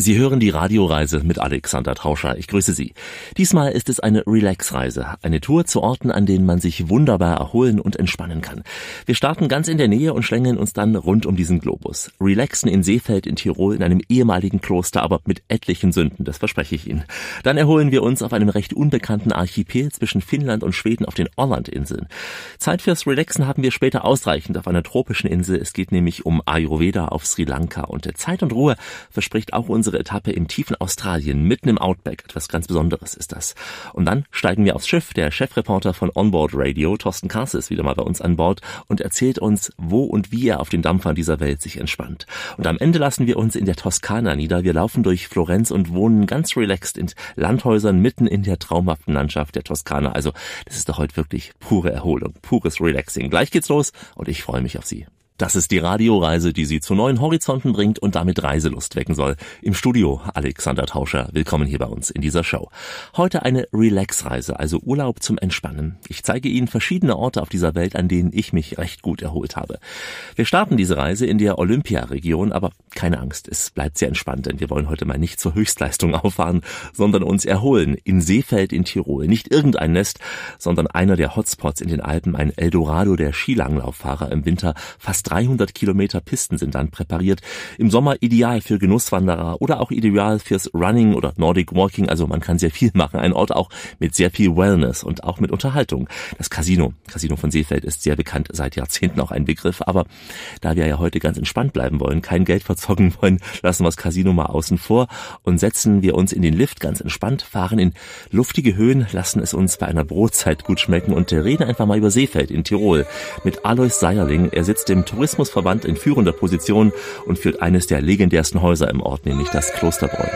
Sie hören die Radioreise mit Alexander Trauscher. Ich grüße Sie. Diesmal ist es eine Relax-Reise, eine Tour zu Orten, an denen man sich wunderbar erholen und entspannen kann. Wir starten ganz in der Nähe und schlängeln uns dann rund um diesen Globus. Relaxen in Seefeld in Tirol in einem ehemaligen Kloster, aber mit etlichen Sünden, das verspreche ich Ihnen. Dann erholen wir uns auf einem recht unbekannten Archipel zwischen Finnland und Schweden auf den Orland-Inseln. Zeit fürs Relaxen haben wir später ausreichend auf einer tropischen Insel. Es geht nämlich um Ayurveda auf Sri Lanka und Zeit und Ruhe verspricht auch unsere unsere Etappe im tiefen Australien, mitten im Outback. Etwas ganz Besonderes ist das. Und dann steigen wir aufs Schiff. Der Chefreporter von Onboard Radio, Thorsten Kass, ist wieder mal bei uns an Bord und erzählt uns, wo und wie er auf den Dampfern dieser Welt sich entspannt. Und am Ende lassen wir uns in der Toskana nieder. Wir laufen durch Florenz und wohnen ganz relaxed in Landhäusern mitten in der traumhaften Landschaft der Toskana. Also, das ist doch heute wirklich pure Erholung, pures Relaxing. Gleich geht's los und ich freue mich auf Sie. Das ist die Radioreise, die Sie zu neuen Horizonten bringt und damit Reiselust wecken soll. Im Studio Alexander Tauscher. Willkommen hier bei uns in dieser Show. Heute eine Relax-Reise, also Urlaub zum Entspannen. Ich zeige Ihnen verschiedene Orte auf dieser Welt, an denen ich mich recht gut erholt habe. Wir starten diese Reise in der Olympia-Region, aber keine Angst, es bleibt sehr entspannt, denn wir wollen heute mal nicht zur Höchstleistung auffahren, sondern uns erholen in Seefeld in Tirol. Nicht irgendein Nest, sondern einer der Hotspots in den Alpen, ein Eldorado der Skilanglauffahrer im Winter, fast 300 Kilometer Pisten sind dann präpariert. Im Sommer ideal für Genusswanderer oder auch ideal fürs Running oder Nordic Walking. Also man kann sehr viel machen. Ein Ort auch mit sehr viel Wellness und auch mit Unterhaltung. Das Casino, Casino von Seefeld ist sehr bekannt, seit Jahrzehnten auch ein Begriff. Aber da wir ja heute ganz entspannt bleiben wollen, kein Geld verzocken wollen, lassen wir das Casino mal außen vor und setzen wir uns in den Lift ganz entspannt, fahren in luftige Höhen, lassen es uns bei einer Brotzeit gut schmecken und reden einfach mal über Seefeld in Tirol mit Alois Seierling. Er sitzt im Tourismusverband in führender Position und führt eines der legendärsten Häuser im Ort, nämlich das Klosterbräu.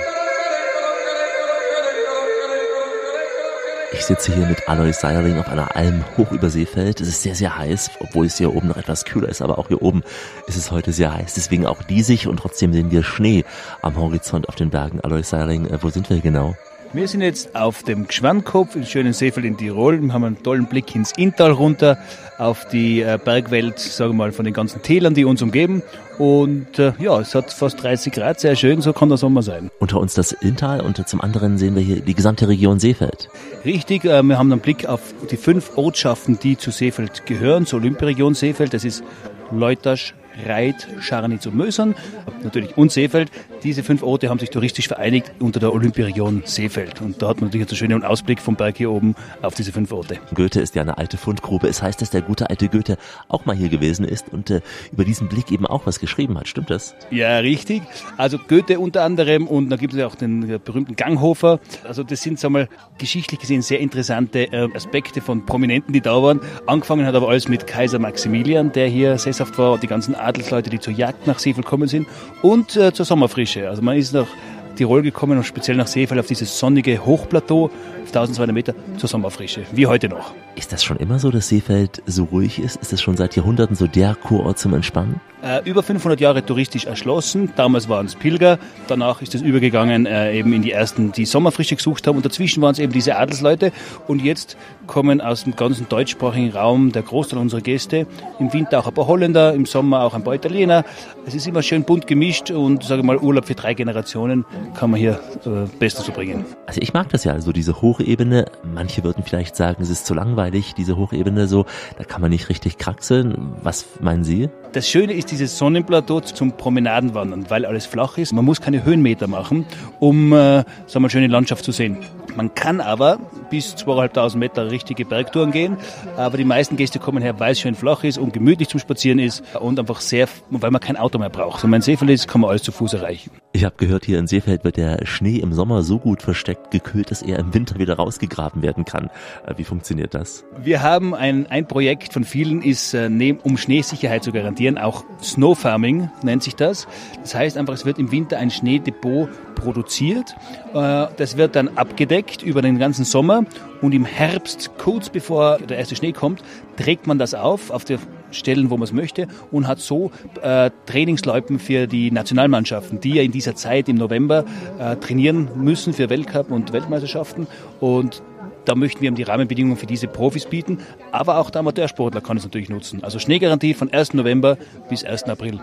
Ich sitze hier mit Alois Seierling auf einer Alm hoch über Seefeld. Es ist sehr, sehr heiß, obwohl es hier oben noch etwas kühler ist, aber auch hier oben ist es heute sehr heiß. Deswegen auch diesig und trotzdem sehen wir Schnee am Horizont auf den Bergen. Alois Seierling, äh, wo sind wir genau? Wir sind jetzt auf dem Gschwankopf im schönen Seefeld in Tirol. Wir haben einen tollen Blick ins Inntal runter auf die äh, Bergwelt, sagen wir mal, von den ganzen Tälern, die uns umgeben. Und äh, ja, es hat fast 30 Grad, sehr schön, so kann der Sommer sein. Unter uns das Inntal und zum anderen sehen wir hier die gesamte Region Seefeld. Richtig, äh, wir haben einen Blick auf die fünf Ortschaften, die zu Seefeld gehören, zur Olympiaregion Seefeld. Das ist Leutasch, Reit, Scharnitz und Mösern, natürlich und Seefeld. Diese fünf Orte haben sich touristisch vereinigt unter der Olympiaregion Seefeld. Und da hat man natürlich einen schönen Ausblick vom Berg hier oben auf diese fünf Orte. Goethe ist ja eine alte Fundgrube. Es heißt, dass der gute alte Goethe auch mal hier gewesen ist und äh, über diesen Blick eben auch was geschrieben hat. Stimmt das? Ja, richtig. Also Goethe unter anderem und da gibt es ja auch den äh, berühmten Ganghofer. Also das sind, sagen wir mal, geschichtlich gesehen sehr interessante äh, Aspekte von Prominenten, die da waren. Angefangen hat aber alles mit Kaiser Maximilian, der hier sesshaft war, die ganzen Adelsleute, die zur Jagd nach Seefeld gekommen sind und äh, zur Sommerfrische. Also man ist nach Tirol gekommen und speziell nach Seefeld auf dieses sonnige Hochplateau auf 1200 Meter zur Sommerfrische, wie heute noch. Ist das schon immer so, dass Seefeld so ruhig ist? Ist das schon seit Jahrhunderten so der Kurort zum Entspannen? Äh, über 500 Jahre touristisch erschlossen. Damals waren es Pilger. Danach ist es übergegangen äh, eben in die ersten, die Sommerfrische gesucht haben. Und dazwischen waren es eben diese Adelsleute. Und jetzt kommen aus dem ganzen deutschsprachigen Raum der Großteil unserer Gäste. Im Winter auch ein paar Holländer, im Sommer auch ein paar Italiener. Es ist immer schön bunt gemischt und sage mal Urlaub für drei Generationen kann man hier äh, bestens verbringen. Also ich mag das ja, also diese Hochebene. Manche würden vielleicht sagen, es ist zu langweilig, diese Hochebene so. Da kann man nicht richtig kraxeln. Was meinen Sie? Das Schöne ist dieses Sonnenplateau zum Promenadenwandern, weil alles flach ist. Man muss keine Höhenmeter machen, um äh, wir, eine schöne Landschaft zu sehen. Man kann aber bis 2.500 Meter richtige Bergtouren gehen, aber die meisten Gäste kommen her, weil es schön flach ist und gemütlich zum Spazieren ist und einfach sehr, weil man kein Auto mehr braucht. Wenn man in Seefeld ist, kann man alles zu Fuß erreichen. Ich habe gehört, hier in Seefeld wird der Schnee im Sommer so gut versteckt gekühlt, dass er im Winter wieder rausgegraben werden kann. Äh, wie funktioniert das? Wir haben ein, ein Projekt von vielen, ist, äh, um Schneesicherheit zu garantieren, auch Snow Farming nennt sich das. Das heißt einfach, es wird im Winter ein Schneedepot produziert. Äh, das wird dann abgedeckt über den ganzen Sommer und im Herbst, kurz bevor der erste Schnee kommt, trägt man das auf, auf die Stellen, wo man es möchte und hat so äh, Trainingsloipen für die Nationalmannschaften, die ja in dieser Zeit im November äh, trainieren müssen für Weltcup und Weltmeisterschaften und da möchten wir die Rahmenbedingungen für diese Profis bieten, aber auch der Amateursportler kann es natürlich nutzen. Also Schneegarantie von 1. November bis 1. April.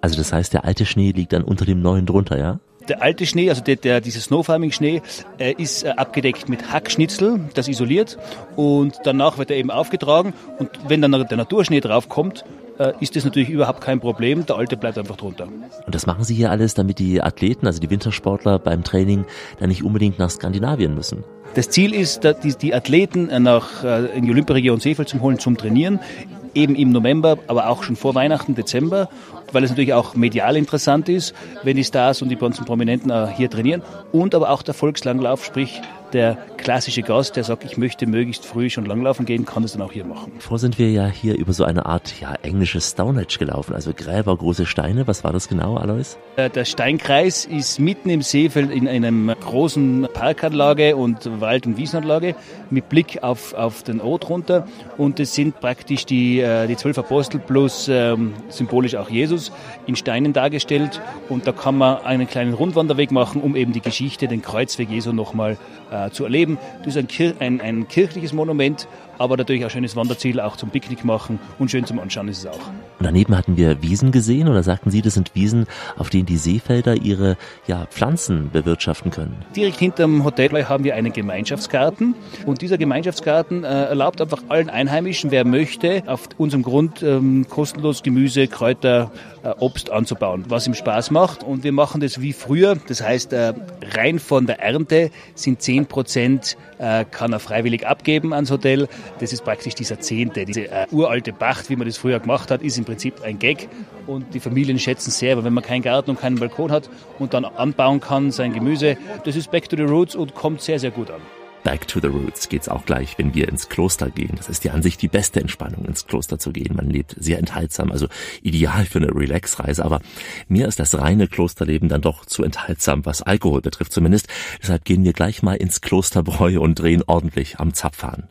Also das heißt, der alte Schnee liegt dann unter dem neuen drunter, ja? Der alte Schnee, also der, der, dieser Snowfarming-Schnee, äh, ist äh, abgedeckt mit Hackschnitzel, das isoliert und danach wird er eben aufgetragen und wenn dann der Naturschnee draufkommt, äh, ist das natürlich überhaupt kein Problem. Der alte bleibt einfach drunter. Und das machen Sie hier alles, damit die Athleten, also die Wintersportler beim Training dann nicht unbedingt nach Skandinavien müssen? Das Ziel ist, die, die Athleten nach, äh, in die Olympiaregion Seefeld zu holen zum Trainieren eben im November, aber auch schon vor Weihnachten, Dezember, weil es natürlich auch medial interessant ist, wenn die Stars und die ganzen Prominenten äh, hier trainieren und aber auch der Volkslanglauf, sprich der klassische Gast, der sagt, ich möchte möglichst früh schon langlaufen gehen, kann das dann auch hier machen. Vor sind wir ja hier über so eine Art ja, englisches Stonehenge gelaufen, also Gräber, große Steine. Was war das genau, Alois? Äh, der Steinkreis ist mitten im Seefeld in einem großen Parkanlage und Wald- und Wiesenanlage mit Blick auf, auf den Ort runter. Und es sind praktisch die, äh, die zwölf Apostel plus ähm, symbolisch auch Jesus in Steinen dargestellt. Und da kann man einen kleinen Rundwanderweg machen, um eben die Geschichte, den Kreuzweg Jesu nochmal äh, zu erleben. Das ist ein, ein, ein kirchliches Monument, aber natürlich ein schönes Wanderziel auch zum Picknick machen und schön zum Anschauen ist es auch. Und daneben hatten wir Wiesen gesehen oder sagten Sie, das sind Wiesen, auf denen die Seefelder ihre ja, Pflanzen bewirtschaften können? Direkt hinterm Hotel haben wir einen Gemeinschaftsgarten und dieser Gemeinschaftsgarten äh, erlaubt einfach allen Einheimischen, wer möchte, auf unserem Grund ähm, kostenlos Gemüse, Kräuter, äh, Obst anzubauen, was ihm Spaß macht. Und wir machen das wie früher. Das heißt, äh, rein von der Ernte sind 10 Prozent äh, kann er freiwillig abgeben ans Hotel. Das ist praktisch dieser Zehnte. Diese äh, uralte Pacht, wie man das früher gemacht hat, ist im Prinzip ein Gag. Und die Familien schätzen sehr, weil wenn man keinen Garten und keinen Balkon hat und dann anbauen kann, sein Gemüse, das ist back to the roots und kommt sehr, sehr gut an. Back to the Roots geht's auch gleich, wenn wir ins Kloster gehen. Das ist ja an sich die beste Entspannung, ins Kloster zu gehen. Man lebt sehr enthaltsam, also ideal für eine Relax-Reise. Aber mir ist das reine Klosterleben dann doch zu enthaltsam, was Alkohol betrifft zumindest. Deshalb gehen wir gleich mal ins Klosterbräu und drehen ordentlich am Zapfhahn.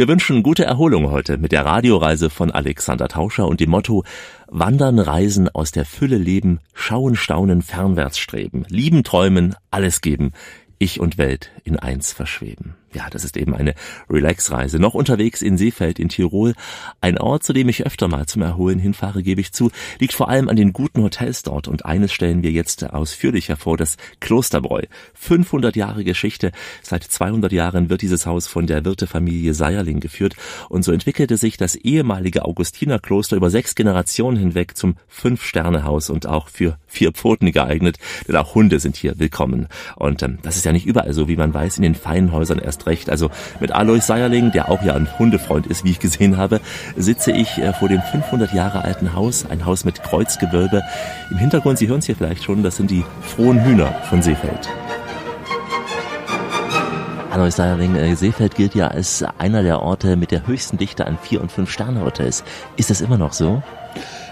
Wir wünschen gute Erholung heute mit der Radioreise von Alexander Tauscher und dem Motto Wandern, Reisen, aus der Fülle leben, schauen, staunen, fernwärts streben, lieben, träumen, alles geben. Ich und Welt in eins verschweben. Ja, das ist eben eine Relax-Reise. Noch unterwegs in Seefeld in Tirol. Ein Ort, zu dem ich öfter mal zum Erholen hinfahre, gebe ich zu, liegt vor allem an den guten Hotels dort. Und eines stellen wir jetzt ausführlich hervor, das Klosterbräu. 500 Jahre Geschichte. Seit 200 Jahren wird dieses Haus von der Wirtefamilie Seierling geführt. Und so entwickelte sich das ehemalige Augustinerkloster über sechs Generationen hinweg zum Fünf-Sterne-Haus und auch für vier Pfoten geeignet. Denn auch Hunde sind hier willkommen. Und ähm, das ist ja nicht überall so, wie man weiß, in den feinen Häusern erst recht. Also mit Alois Seierling, der auch ja ein Hundefreund ist, wie ich gesehen habe, sitze ich äh, vor dem 500 Jahre alten Haus, ein Haus mit Kreuzgewölbe. Im Hintergrund, Sie hören es hier vielleicht schon, das sind die frohen Hühner von Seefeld. Alois Seierling, äh, Seefeld gilt ja als einer der Orte mit der höchsten Dichte an Vier- und Fünf-Sterne-Hotels. Ist das immer noch so?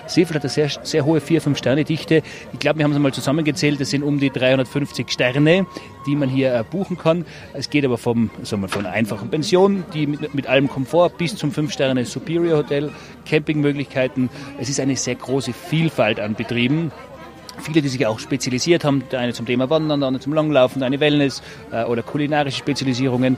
Seefeld hat eine sehr, sehr hohe 4-5-Sterne-Dichte. Ich glaube, wir haben es mal zusammengezählt, das sind um die 350 Sterne, die man hier äh, buchen kann. Es geht aber vom, sagen wir, von einfachen Pension, die mit, mit allem Komfort, bis zum 5-Sterne Superior Hotel, Campingmöglichkeiten. Es ist eine sehr große Vielfalt an Betrieben viele, die sich auch spezialisiert haben, der eine zum Thema Wandern, der andere zum Langlaufen, der eine Wellness äh, oder kulinarische Spezialisierungen.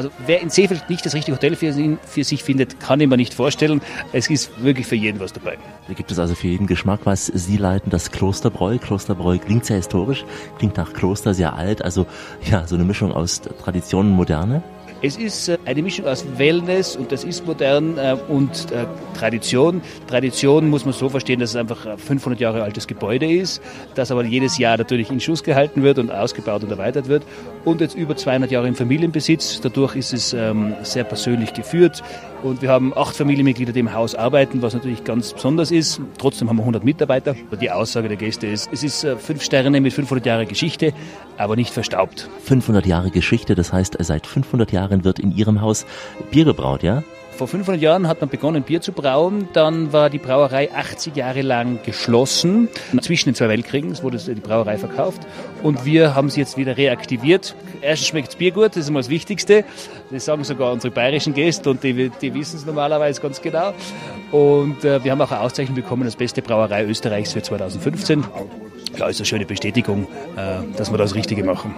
Also wer in Seefeld nicht das richtige Hotel für, für sich findet, kann ich mir nicht vorstellen. Es ist wirklich für jeden was dabei. Da gibt es also für jeden Geschmack was. Sie leiten das Klosterbräu. Klosterbräu klingt sehr historisch, klingt nach Kloster sehr alt. Also ja, so eine Mischung aus Tradition und Moderne. Es ist äh, eine Mischung aus Wellness und das ist modern äh, und äh, Tradition. Tradition muss man so verstehen, dass es einfach ein 500 Jahre altes Gebäude ist, das aber jedes Jahr natürlich in Schuss gehalten wird und ausgebaut und erweitert wird und jetzt über 200 Jahre im Familienbesitz. Dadurch ist es ähm, sehr persönlich geführt und wir haben acht Familienmitglieder, die im Haus arbeiten, was natürlich ganz besonders ist. Trotzdem haben wir 100 Mitarbeiter. Die Aussage der Gäste ist, es ist fünf Sterne mit 500 Jahre Geschichte, aber nicht verstaubt. 500 Jahre Geschichte, das heißt, seit 500 Jahren Jahren wird in Ihrem Haus Bier gebraut, ja? Vor 500 Jahren hat man begonnen, Bier zu brauen. Dann war die Brauerei 80 Jahre lang geschlossen. Zwischen den zwei Weltkriegen wurde die Brauerei verkauft. Und wir haben sie jetzt wieder reaktiviert. Erstens schmeckt das Bier gut, das ist immer das Wichtigste. Das sagen sogar unsere bayerischen Gäste und die, die wissen es normalerweise ganz genau. Und äh, wir haben auch eine Auszeichnung bekommen als beste Brauerei Österreichs für 2015. Ja, ist eine schöne Bestätigung, äh, dass wir das Richtige machen.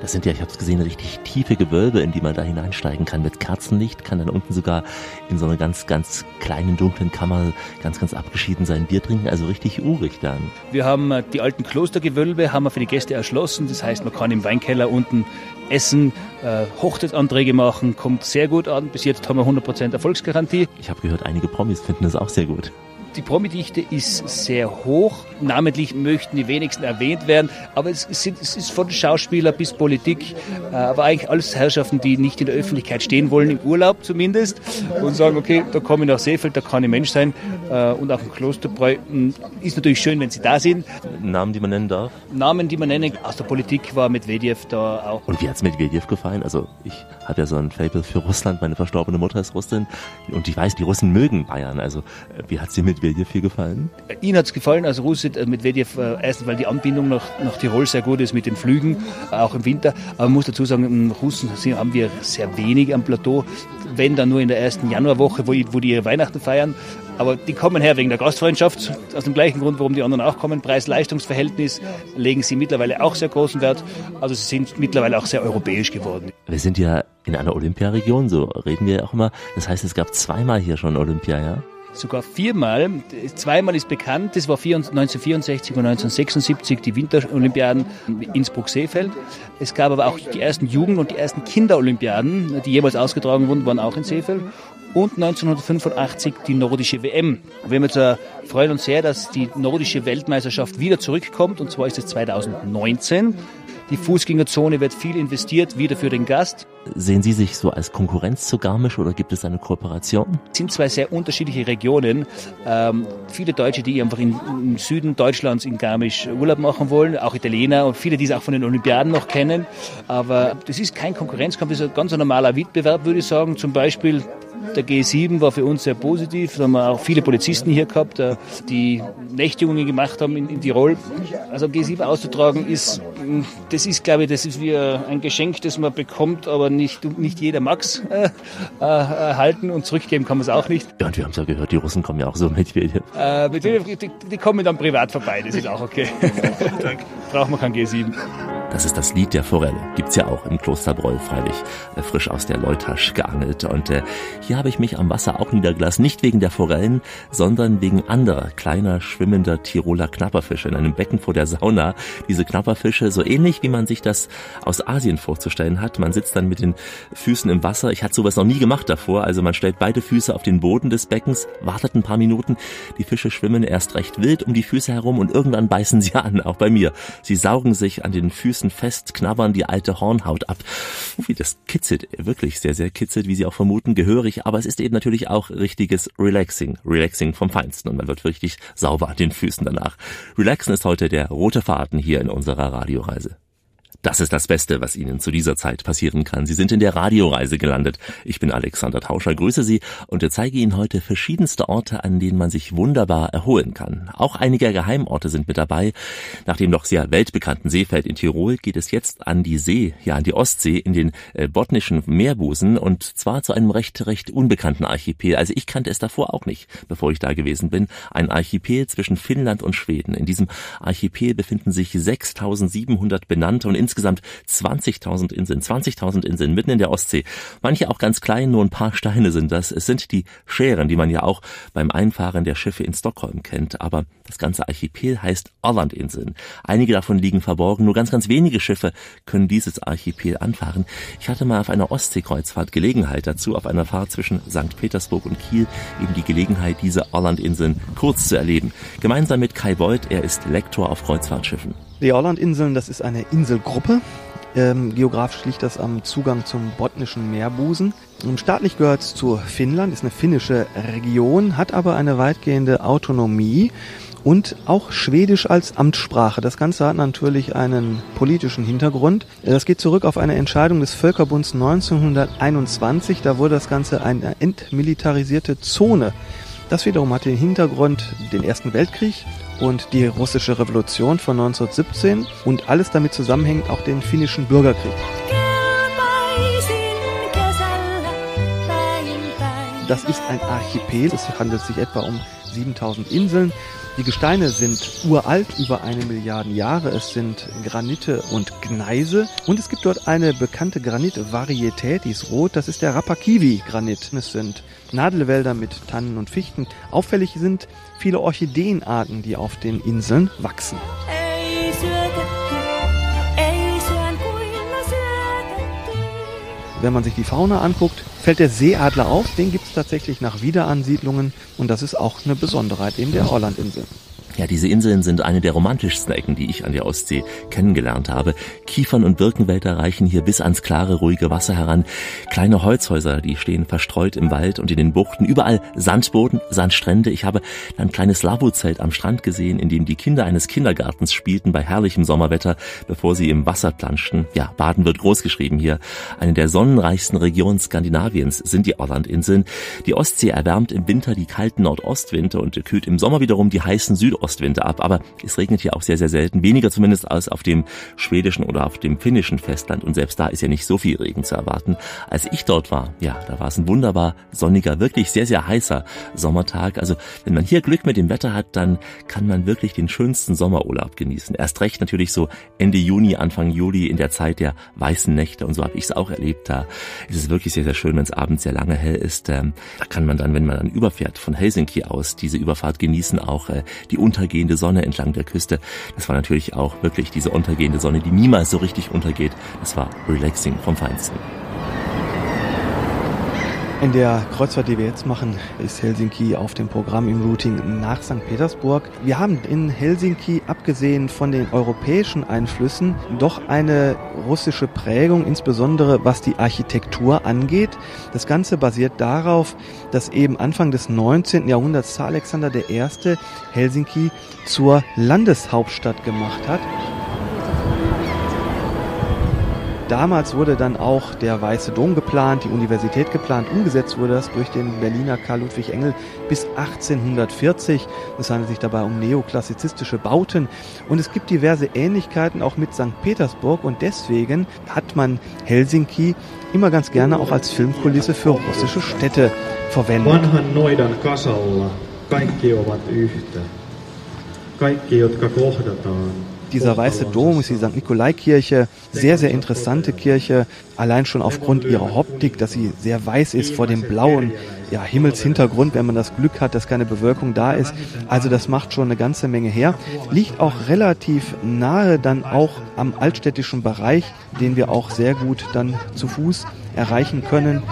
Das sind ja, ich habe es gesehen, richtig tiefe Gewölbe, in die man da hineinsteigen kann. Mit Kerzenlicht kann dann unten sogar in so einer ganz, ganz kleinen, dunklen Kammer ganz, ganz abgeschieden sein Bier trinken. Also richtig urig dann. Wir haben äh, die alten Klostergewölbe haben wir für die Gäste erschlossen. Das heißt, man kann im Weinkeller unten essen, äh, Hochzeitsanträge machen, kommt sehr gut an. Bis jetzt haben wir 100% Erfolgsgarantie. Ich habe gehört, einige Promis finden das auch sehr gut. Die Promidichte ist sehr hoch. Namentlich möchten die wenigsten erwähnt werden, aber es, sind, es ist von Schauspieler bis Politik, äh, aber eigentlich alles Herrschaften, die nicht in der Öffentlichkeit stehen wollen, im Urlaub zumindest, und sagen, okay, da komme ich nach Seefeld, da kann ich Mensch sein. Äh, und auch im Klosterbräu hm, ist natürlich schön, wenn sie da sind. Namen, die man nennen darf? Namen, die man nennen. Aus der Politik war Medvedev da auch. Und wie hat es Medvedev gefallen? Also ich habe ja so ein Fable für Russland, meine verstorbene Mutter ist Russin und ich weiß, die Russen mögen Bayern. Also wie hat dir Medvedev Medvedev hier gefallen? Ihnen hat es gefallen, also Russe äh, Medvedev, äh, erstens, weil die Anbindung nach, nach Tirol sehr gut ist mit den Flügen, äh, auch im Winter. Aber man muss dazu sagen, Russen haben wir sehr wenig am Plateau, wenn dann nur in der ersten Januarwoche, wo, wo die ihre Weihnachten feiern. Aber die kommen her wegen der Gastfreundschaft, aus dem gleichen Grund, warum die anderen auch kommen. Preis-Leistungs-Verhältnis legen sie mittlerweile auch sehr großen Wert. Also sie sind mittlerweile auch sehr europäisch geworden. Wir sind ja in einer Olympiaregion, so reden wir auch immer. Das heißt, es gab zweimal hier schon Olympia, ja? Sogar viermal. Zweimal ist bekannt, das war 1964 und 1976 die Winterolympiaden Innsbruck-Seefeld. Es gab aber auch die ersten Jugend- und die ersten Kinderolympiaden, die jeweils ausgetragen wurden, waren auch in Seefeld. Und 1985 die nordische WM. Wir jetzt, äh, freuen uns sehr, dass die nordische Weltmeisterschaft wieder zurückkommt, und zwar ist es 2019. Die Fußgängerzone wird viel investiert, wieder für den Gast. Sehen Sie sich so als Konkurrenz zu Garmisch oder gibt es eine Kooperation? Es sind zwei sehr unterschiedliche Regionen. Ähm, viele Deutsche, die einfach in, im Süden Deutschlands in Garmisch Urlaub machen wollen, auch Italiener und viele, die es auch von den Olympiaden noch kennen. Aber das ist kein Konkurrenzkampf, das ist ein ganz normaler Wettbewerb, würde ich sagen. Zum Beispiel der G7 war für uns sehr positiv. Da haben wir auch viele Polizisten hier gehabt, äh, die Nächtigungen gemacht haben in, in Tirol. Also G7 auszutragen ist, das ist, glaube ich, das ist wie ein Geschenk, das man bekommt, aber nicht, nicht jeder mag es äh, äh, erhalten und zurückgeben kann man es auch nicht. Ja, und wir haben es ja gehört, die Russen kommen ja auch so mit. Äh, die, die, kommen dann privat vorbei, das ist auch okay. Braucht man kein G7. Das ist das Lied der Forelle. Gibt's ja auch im Klosterbräu, freilich, äh, frisch aus der Leutasch geangelt. Und äh, hier habe ich mich am Wasser auch niedergelassen, nicht wegen der Forellen, sondern wegen anderer kleiner, schwimmender Tiroler Knapperfische in einem Becken vor der Sauna. Diese Knapperfische, so ähnlich wie man sich das aus Asien vorzustellen hat. Man sitzt dann mit den Füßen im Wasser. Ich hatte sowas noch nie gemacht davor. Also man stellt beide Füße auf den Boden des Beckens, wartet ein paar Minuten. Die Fische schwimmen erst recht wild um die Füße herum und irgendwann beißen sie an, auch bei mir. Sie saugen sich an den Füßen Füßen fest, knabbern die alte Hornhaut ab. Ui, das kitzelt wirklich sehr, sehr kitzelt, wie Sie auch vermuten, gehörig, aber es ist eben natürlich auch richtiges Relaxing. Relaxing vom Feinsten und man wird richtig sauber an den Füßen danach. Relaxen ist heute der rote Faden hier in unserer Radioreise. Das ist das Beste, was Ihnen zu dieser Zeit passieren kann. Sie sind in der Radioreise gelandet. Ich bin Alexander Tauscher, grüße Sie und zeige Ihnen heute verschiedenste Orte, an denen man sich wunderbar erholen kann. Auch einige Geheimorte sind mit dabei. Nach dem doch sehr weltbekannten Seefeld in Tirol geht es jetzt an die See, ja an die Ostsee, in den äh, botnischen Meerbusen und zwar zu einem recht, recht unbekannten Archipel. Also ich kannte es davor auch nicht, bevor ich da gewesen bin. Ein Archipel zwischen Finnland und Schweden. In diesem Archipel befinden sich 6700 benannte und insgesamt 20.000 Inseln, 20.000 Inseln mitten in der Ostsee. Manche auch ganz klein, nur ein paar Steine sind das. Es sind die Schären, die man ja auch beim Einfahren der Schiffe in Stockholm kennt. Aber das ganze Archipel heißt Orlandinseln. Einige davon liegen verborgen. Nur ganz, ganz wenige Schiffe können dieses Archipel anfahren. Ich hatte mal auf einer Ostseekreuzfahrt Gelegenheit dazu, auf einer Fahrt zwischen St. Petersburg und Kiel eben die Gelegenheit, diese Orlandinseln kurz zu erleben. Gemeinsam mit Kai Beuth, er ist Lektor auf Kreuzfahrtschiffen. Die Orlandinseln, das ist eine Inselgruppe. Ähm, geografisch liegt das am Zugang zum botnischen Meerbusen. Staatlich gehört es zu Finnland, ist eine finnische Region, hat aber eine weitgehende Autonomie und auch Schwedisch als Amtssprache. Das Ganze hat natürlich einen politischen Hintergrund. Das geht zurück auf eine Entscheidung des Völkerbunds 1921. Da wurde das Ganze eine entmilitarisierte Zone. Das wiederum hat den Hintergrund den Ersten Weltkrieg und die russische Revolution von 1917 und alles damit zusammenhängt auch den finnischen Bürgerkrieg. Das ist ein Archipel, es handelt sich etwa um 7000 Inseln. Die Gesteine sind uralt, über eine Milliarde Jahre. Es sind Granite und Gneise. Und es gibt dort eine bekannte Granitvarietät, die ist rot. Das ist der Rapakivi-Granit. Es sind Nadelwälder mit Tannen und Fichten. Auffällig sind viele Orchideenarten, die auf den Inseln wachsen. Wenn man sich die Fauna anguckt, fällt der Seeadler auf. Den gibt es tatsächlich nach Wiederansiedlungen und das ist auch eine Besonderheit eben der Orlandinseln. Ja, diese Inseln sind eine der romantischsten Ecken, die ich an der Ostsee kennengelernt habe. Kiefern und Birkenwälder reichen hier bis ans klare, ruhige Wasser heran. Kleine Holzhäuser, die stehen verstreut im Wald und in den Buchten. Überall Sandboden, Sandstrände. Ich habe ein kleines Labozelt am Strand gesehen, in dem die Kinder eines Kindergartens spielten bei herrlichem Sommerwetter, bevor sie im Wasser planschten. Ja, Baden wird großgeschrieben hier. Eine der sonnenreichsten Regionen Skandinaviens sind die Orlandinseln. Die Ostsee erwärmt im Winter die kalten Nordostwinde und kühlt im Sommer wiederum die heißen Südostwinde Ostwinde ab. Aber es regnet hier auch sehr, sehr selten. Weniger zumindest als auf dem schwedischen oder auf dem finnischen Festland. Und selbst da ist ja nicht so viel Regen zu erwarten. Als ich dort war, ja, da war es ein wunderbar sonniger, wirklich sehr, sehr heißer Sommertag. Also wenn man hier Glück mit dem Wetter hat, dann kann man wirklich den schönsten Sommerurlaub genießen. Erst recht natürlich so Ende Juni, Anfang Juli in der Zeit der weißen Nächte. Und so habe ich es auch erlebt. Da ist es wirklich sehr, sehr schön, wenn es abends sehr lange hell ist. Ähm, da kann man dann, wenn man dann überfährt von Helsinki aus, diese Überfahrt genießen, auch äh, die untergehende Sonne entlang der Küste. Das war natürlich auch wirklich diese untergehende Sonne, die niemals so richtig untergeht. Das war relaxing vom Feinsten. In der Kreuzfahrt, die wir jetzt machen, ist Helsinki auf dem Programm im Routing nach St. Petersburg. Wir haben in Helsinki, abgesehen von den europäischen Einflüssen, doch eine russische Prägung, insbesondere was die Architektur angeht. Das Ganze basiert darauf, dass eben Anfang des 19. Jahrhunderts Alexander I. Helsinki zur Landeshauptstadt gemacht hat. Damals wurde dann auch der Weiße Dom geplant, die Universität geplant. Umgesetzt wurde das durch den Berliner Karl Ludwig Engel bis 1840. Es handelt sich dabei um neoklassizistische Bauten. Und es gibt diverse Ähnlichkeiten auch mit St. Petersburg. Und deswegen hat man Helsinki immer ganz gerne auch als Filmkulisse für russische Städte verwendet. Vanhan noidan kasalla kaikki ovat yhtä. Kaikki, jotka kohdataan, dieser weiße Dom ist die St. Nikolai-Kirche, sehr, sehr interessante Kirche, allein schon aufgrund ihrer Optik, dass sie sehr weiß ist vor dem blauen ja, Himmelshintergrund, wenn man das Glück hat, dass keine Bewölkung da ist. Also das macht schon eine ganze Menge her. Liegt auch relativ nahe dann auch am altstädtischen Bereich, den wir auch sehr gut dann zu Fuß erreichen können.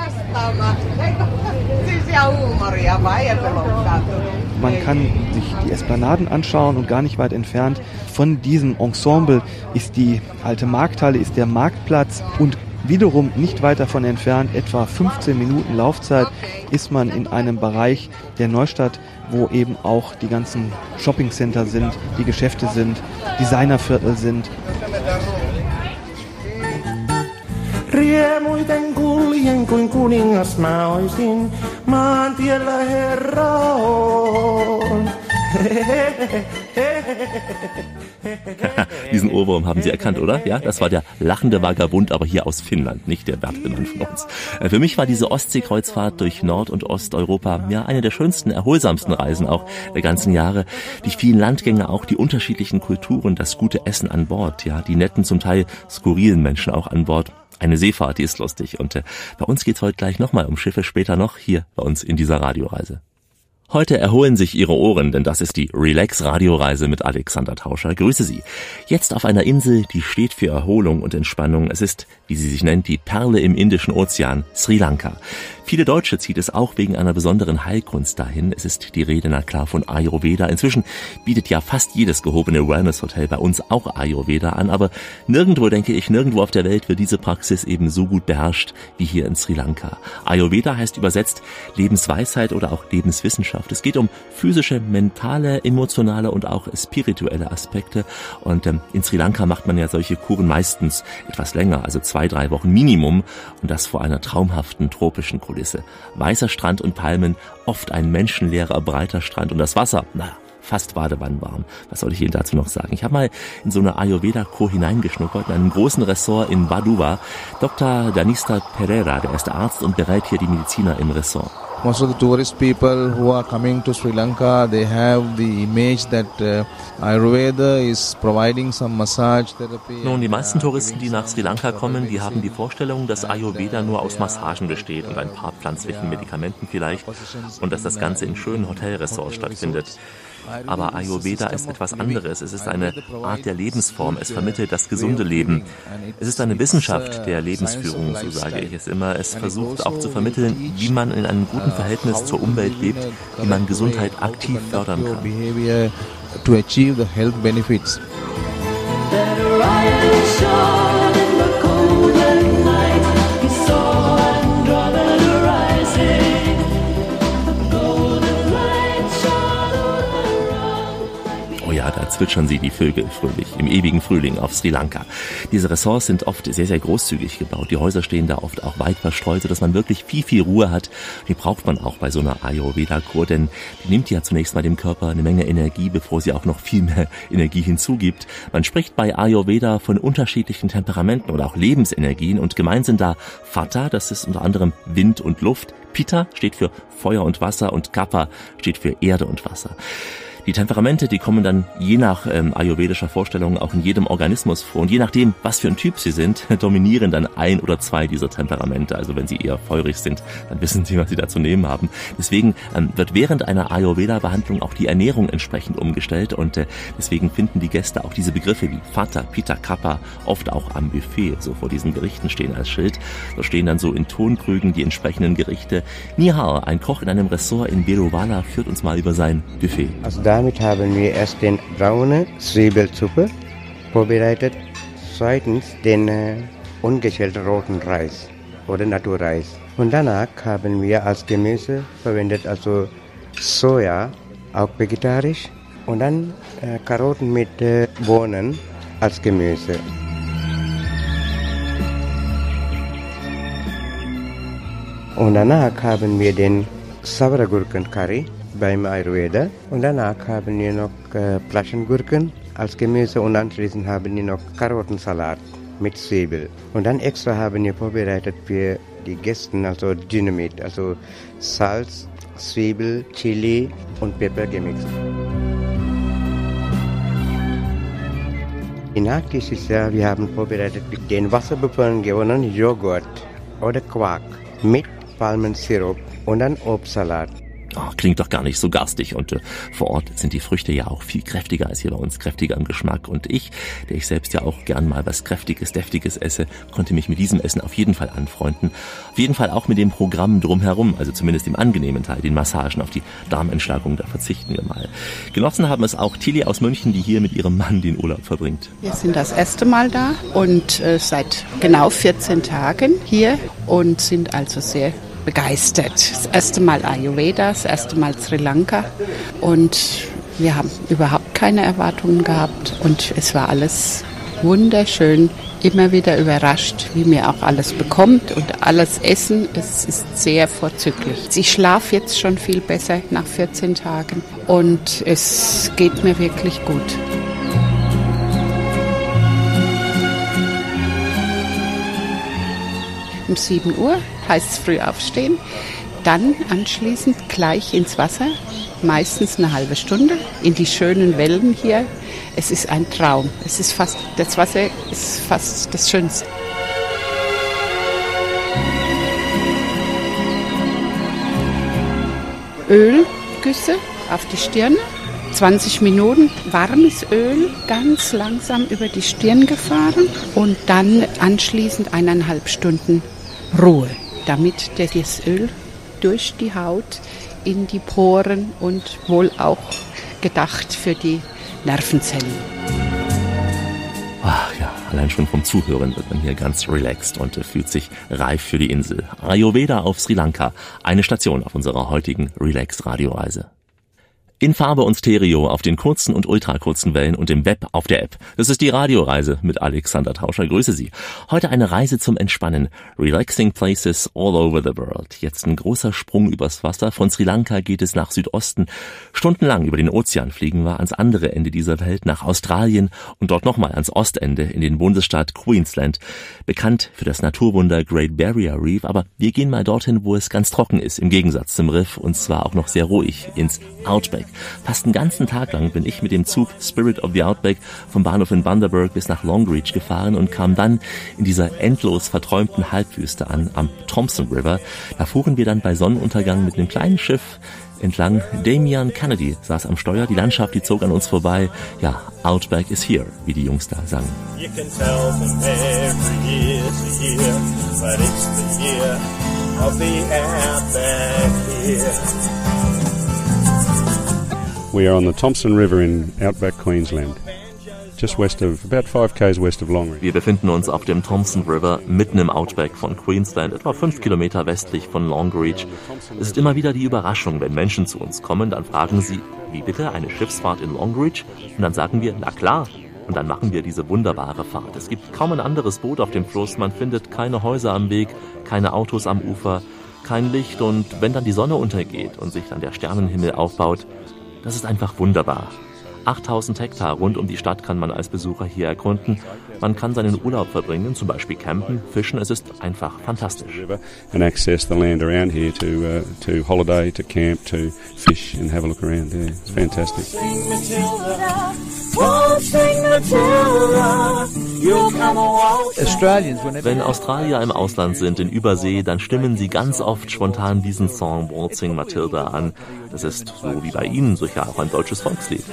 Man kann sich die Esplanaden anschauen und gar nicht weit entfernt von diesem Ensemble ist die alte Markthalle, ist der Marktplatz und wiederum nicht weit davon entfernt, etwa 15 Minuten Laufzeit, ist man in einem Bereich der Neustadt, wo eben auch die ganzen Shoppingcenter sind, die Geschäfte sind, Designerviertel sind. Riemuiten kuljen kuin kuningas mä oisin, maantiellä herra on. Diesen Ohrwurm haben Sie erkannt, oder? Ja, das war der lachende Vagabund, aber hier aus Finnland, nicht der Bergmann von uns. Äh, für mich war diese Ostseekreuzfahrt durch Nord- und Osteuropa ja eine der schönsten, erholsamsten Reisen auch der ganzen Jahre. Die vielen Landgänge, auch die unterschiedlichen Kulturen, das gute Essen an Bord, ja, die netten, zum Teil skurrilen Menschen auch an Bord. Eine Seefahrt, die ist lustig. Und äh, bei uns geht's heute gleich nochmal um Schiffe, später noch hier bei uns in dieser Radioreise. Heute erholen sich Ihre Ohren, denn das ist die Relax Radioreise mit Alexander Tauscher. Grüße Sie. Jetzt auf einer Insel, die steht für Erholung und Entspannung. Es ist, wie sie sich nennt, die Perle im Indischen Ozean, Sri Lanka. Viele Deutsche zieht es auch wegen einer besonderen Heilkunst dahin. Es ist die Rede, na klar, von Ayurveda. Inzwischen bietet ja fast jedes gehobene Wellness-Hotel bei uns auch Ayurveda an, aber nirgendwo, denke ich, nirgendwo auf der Welt wird diese Praxis eben so gut beherrscht wie hier in Sri Lanka. Ayurveda heißt übersetzt Lebensweisheit oder auch Lebenswissenschaft. Es geht um physische, mentale, emotionale und auch spirituelle Aspekte. Und ähm, in Sri Lanka macht man ja solche Kuren meistens etwas länger, also zwei, drei Wochen Minimum. Und das vor einer traumhaften tropischen. Kulisse. Weißer Strand und Palmen, oft ein menschenleerer, breiter Strand und das Wasser, naja, fast badewannenwarm. Was soll ich Ihnen dazu noch sagen? Ich habe mal in so eine Ayurveda-Kur hineingeschnuppert, in einem großen Ressort in Baduva. Dr. Danista Pereira, der erste Arzt und berät hier die Mediziner im Ressort. Most of the tourist people who are coming to Sri Lanka, they have the image that uh, Ayurveda is providing some massage therapy. Nun, die meisten Touristen, die nach Sri Lanka kommen, die haben die Vorstellung, dass Ayurveda nur aus Massagen besteht und ein paar pflanzlichen Medikamenten vielleicht und dass das Ganze in schönen Hotelresorts stattfindet. Aber Ayurveda ist etwas anderes. Es ist eine Art der Lebensform. Es vermittelt das gesunde Leben. Es ist eine Wissenschaft der Lebensführung, so sage ich es immer. Es versucht auch zu vermitteln, wie man in einem guten Verhältnis zur Umwelt lebt, wie man Gesundheit aktiv fördern kann. Benefits. da zwitschern sie die Vögel fröhlich im ewigen Frühling auf Sri Lanka. Diese Ressorts sind oft sehr, sehr großzügig gebaut. Die Häuser stehen da oft auch weit verstreut, sodass man wirklich viel, viel Ruhe hat. Die braucht man auch bei so einer Ayurveda-Kur, denn die nimmt ja zunächst mal dem Körper eine Menge Energie, bevor sie auch noch viel mehr Energie hinzugibt. Man spricht bei Ayurveda von unterschiedlichen Temperamenten oder auch Lebensenergien und gemeint sind da Vata, das ist unter anderem Wind und Luft, Pitta steht für Feuer und Wasser und Kappa steht für Erde und Wasser. Die Temperamente, die kommen dann je nach ähm, ayurvedischer Vorstellung auch in jedem Organismus vor. Und je nachdem, was für ein Typ sie sind, dominieren dann ein oder zwei dieser Temperamente. Also wenn sie eher feurig sind, dann wissen sie, was sie da zu nehmen haben. Deswegen ähm, wird während einer Ayurveda-Behandlung auch die Ernährung entsprechend umgestellt. Und äh, deswegen finden die Gäste auch diese Begriffe wie Vata, Pitta, Kappa oft auch am Buffet, so vor diesen Gerichten stehen als Schild. Da stehen dann so in Tonkrügen die entsprechenden Gerichte. Nihar, ein Koch in einem Ressort in Beruvala, führt uns mal über sein Buffet. Also damit haben wir erst den braune Zwiebelsuppe vorbereitet, zweitens den äh, ungeschälten roten Reis oder Naturreis. Und danach haben wir als Gemüse verwendet also Soja, auch vegetarisch, und dann äh, Karotten mit äh, Bohnen als Gemüse. Und danach haben wir den Sauergurken-Curry beim Ayurveda. Und danach haben wir noch äh, Flaschengurken als Gemüse und anschließend haben wir noch Karottensalat mit Zwiebel. Und dann extra haben wir vorbereitet für die Gäste, also Dynamit, also Salz, Zwiebel, Chili und Pfeffer gemixt. Die Nachtisch ist ja, wir haben vorbereitet den wasserbefallenen gewonnenen Joghurt oder Quark mit Palmensirup und dann Obstsalat. Oh, klingt doch gar nicht so garstig und äh, vor Ort sind die Früchte ja auch viel kräftiger als hier bei uns, kräftiger im Geschmack. Und ich, der ich selbst ja auch gern mal was kräftiges, deftiges esse, konnte mich mit diesem Essen auf jeden Fall anfreunden. Auf jeden Fall auch mit dem Programm drumherum, also zumindest im angenehmen Teil, den Massagen auf die Darmentschlagung, da verzichten wir mal. Genossen haben es auch Tilly aus München, die hier mit ihrem Mann den Urlaub verbringt. Wir sind das erste Mal da und äh, seit genau 14 Tagen hier und sind also sehr begeistert. Das erste Mal Ayurveda, das erste Mal Sri Lanka und wir haben überhaupt keine Erwartungen gehabt und es war alles wunderschön. Immer wieder überrascht, wie mir auch alles bekommt und alles Essen. Es ist sehr vorzüglich. Ich schlafe jetzt schon viel besser nach 14 Tagen und es geht mir wirklich gut. Um 7 Uhr heißt es früh aufstehen, dann anschließend gleich ins Wasser, meistens eine halbe Stunde, in die schönen Wellen hier. Es ist ein Traum. Es ist fast, das Wasser ist fast das Schönste. Ölgüsse auf die Stirn, 20 Minuten warmes Öl ganz langsam über die Stirn gefahren und dann anschließend eineinhalb Stunden Ruhe, damit das Öl durch die Haut in die Poren und wohl auch gedacht für die Nervenzellen. Ach ja, allein schon vom Zuhören wird man hier ganz relaxed und fühlt sich reif für die Insel. Ayurveda auf Sri Lanka, eine Station auf unserer heutigen Relax-Radioreise. In Farbe und Stereo auf den kurzen und ultrakurzen Wellen und im Web auf der App. Das ist die Radioreise mit Alexander Tauscher. Grüße Sie. Heute eine Reise zum Entspannen. Relaxing Places all over the world. Jetzt ein großer Sprung übers Wasser. Von Sri Lanka geht es nach Südosten. Stundenlang über den Ozean fliegen wir ans andere Ende dieser Welt, nach Australien und dort nochmal ans Ostende in den Bundesstaat Queensland. Bekannt für das Naturwunder Great Barrier Reef, aber wir gehen mal dorthin, wo es ganz trocken ist, im Gegensatz zum Riff und zwar auch noch sehr ruhig, ins Outback. Fast einen ganzen Tag lang bin ich mit dem Zug Spirit of the Outback vom Bahnhof in Bundaberg bis nach Longreach gefahren und kam dann in dieser endlos verträumten Halbwüste an, am Thompson River. Da fuhren wir dann bei Sonnenuntergang mit einem kleinen Schiff entlang. Damian Kennedy saß am Steuer, die Landschaft, die zog an uns vorbei. Ja, Outback is here, wie die Jungs da sangen. You can tell from every year to year, but it's the year of the outback here. We are on the Thompson River in outback Queensland. Just west of, about 5 k's west of Longreach. Wir befinden uns auf dem Thompson River mitten im Outback von Queensland, etwa fünf Kilometer westlich von Longreach. Es ist immer wieder die Überraschung, wenn Menschen zu uns kommen, dann fragen sie, wie bitte, eine Schiffsfahrt in Longreach? Und dann sagen wir, na klar, und dann machen wir diese wunderbare Fahrt. Es gibt kaum ein anderes Boot auf dem Fluss, man findet keine Häuser am Weg, keine Autos am Ufer, kein Licht und wenn dann die Sonne untergeht und sich dann der Sternenhimmel aufbaut, das ist einfach wunderbar. 8000 Hektar rund um die Stadt kann man als Besucher hier erkunden. Man kann seinen Urlaub verbringen, zum Beispiel campen, fischen. Es ist einfach fantastisch. And access the land around here to uh, to holiday, to camp, to fish and have a look around. Yeah, it's fantastic. Wenn Australier im Ausland sind, in Übersee, dann stimmen sie ganz oft spontan diesen Song Waltzing Matilda an. Das ist so wie bei Ihnen sicher auch ein deutsches Volkslied.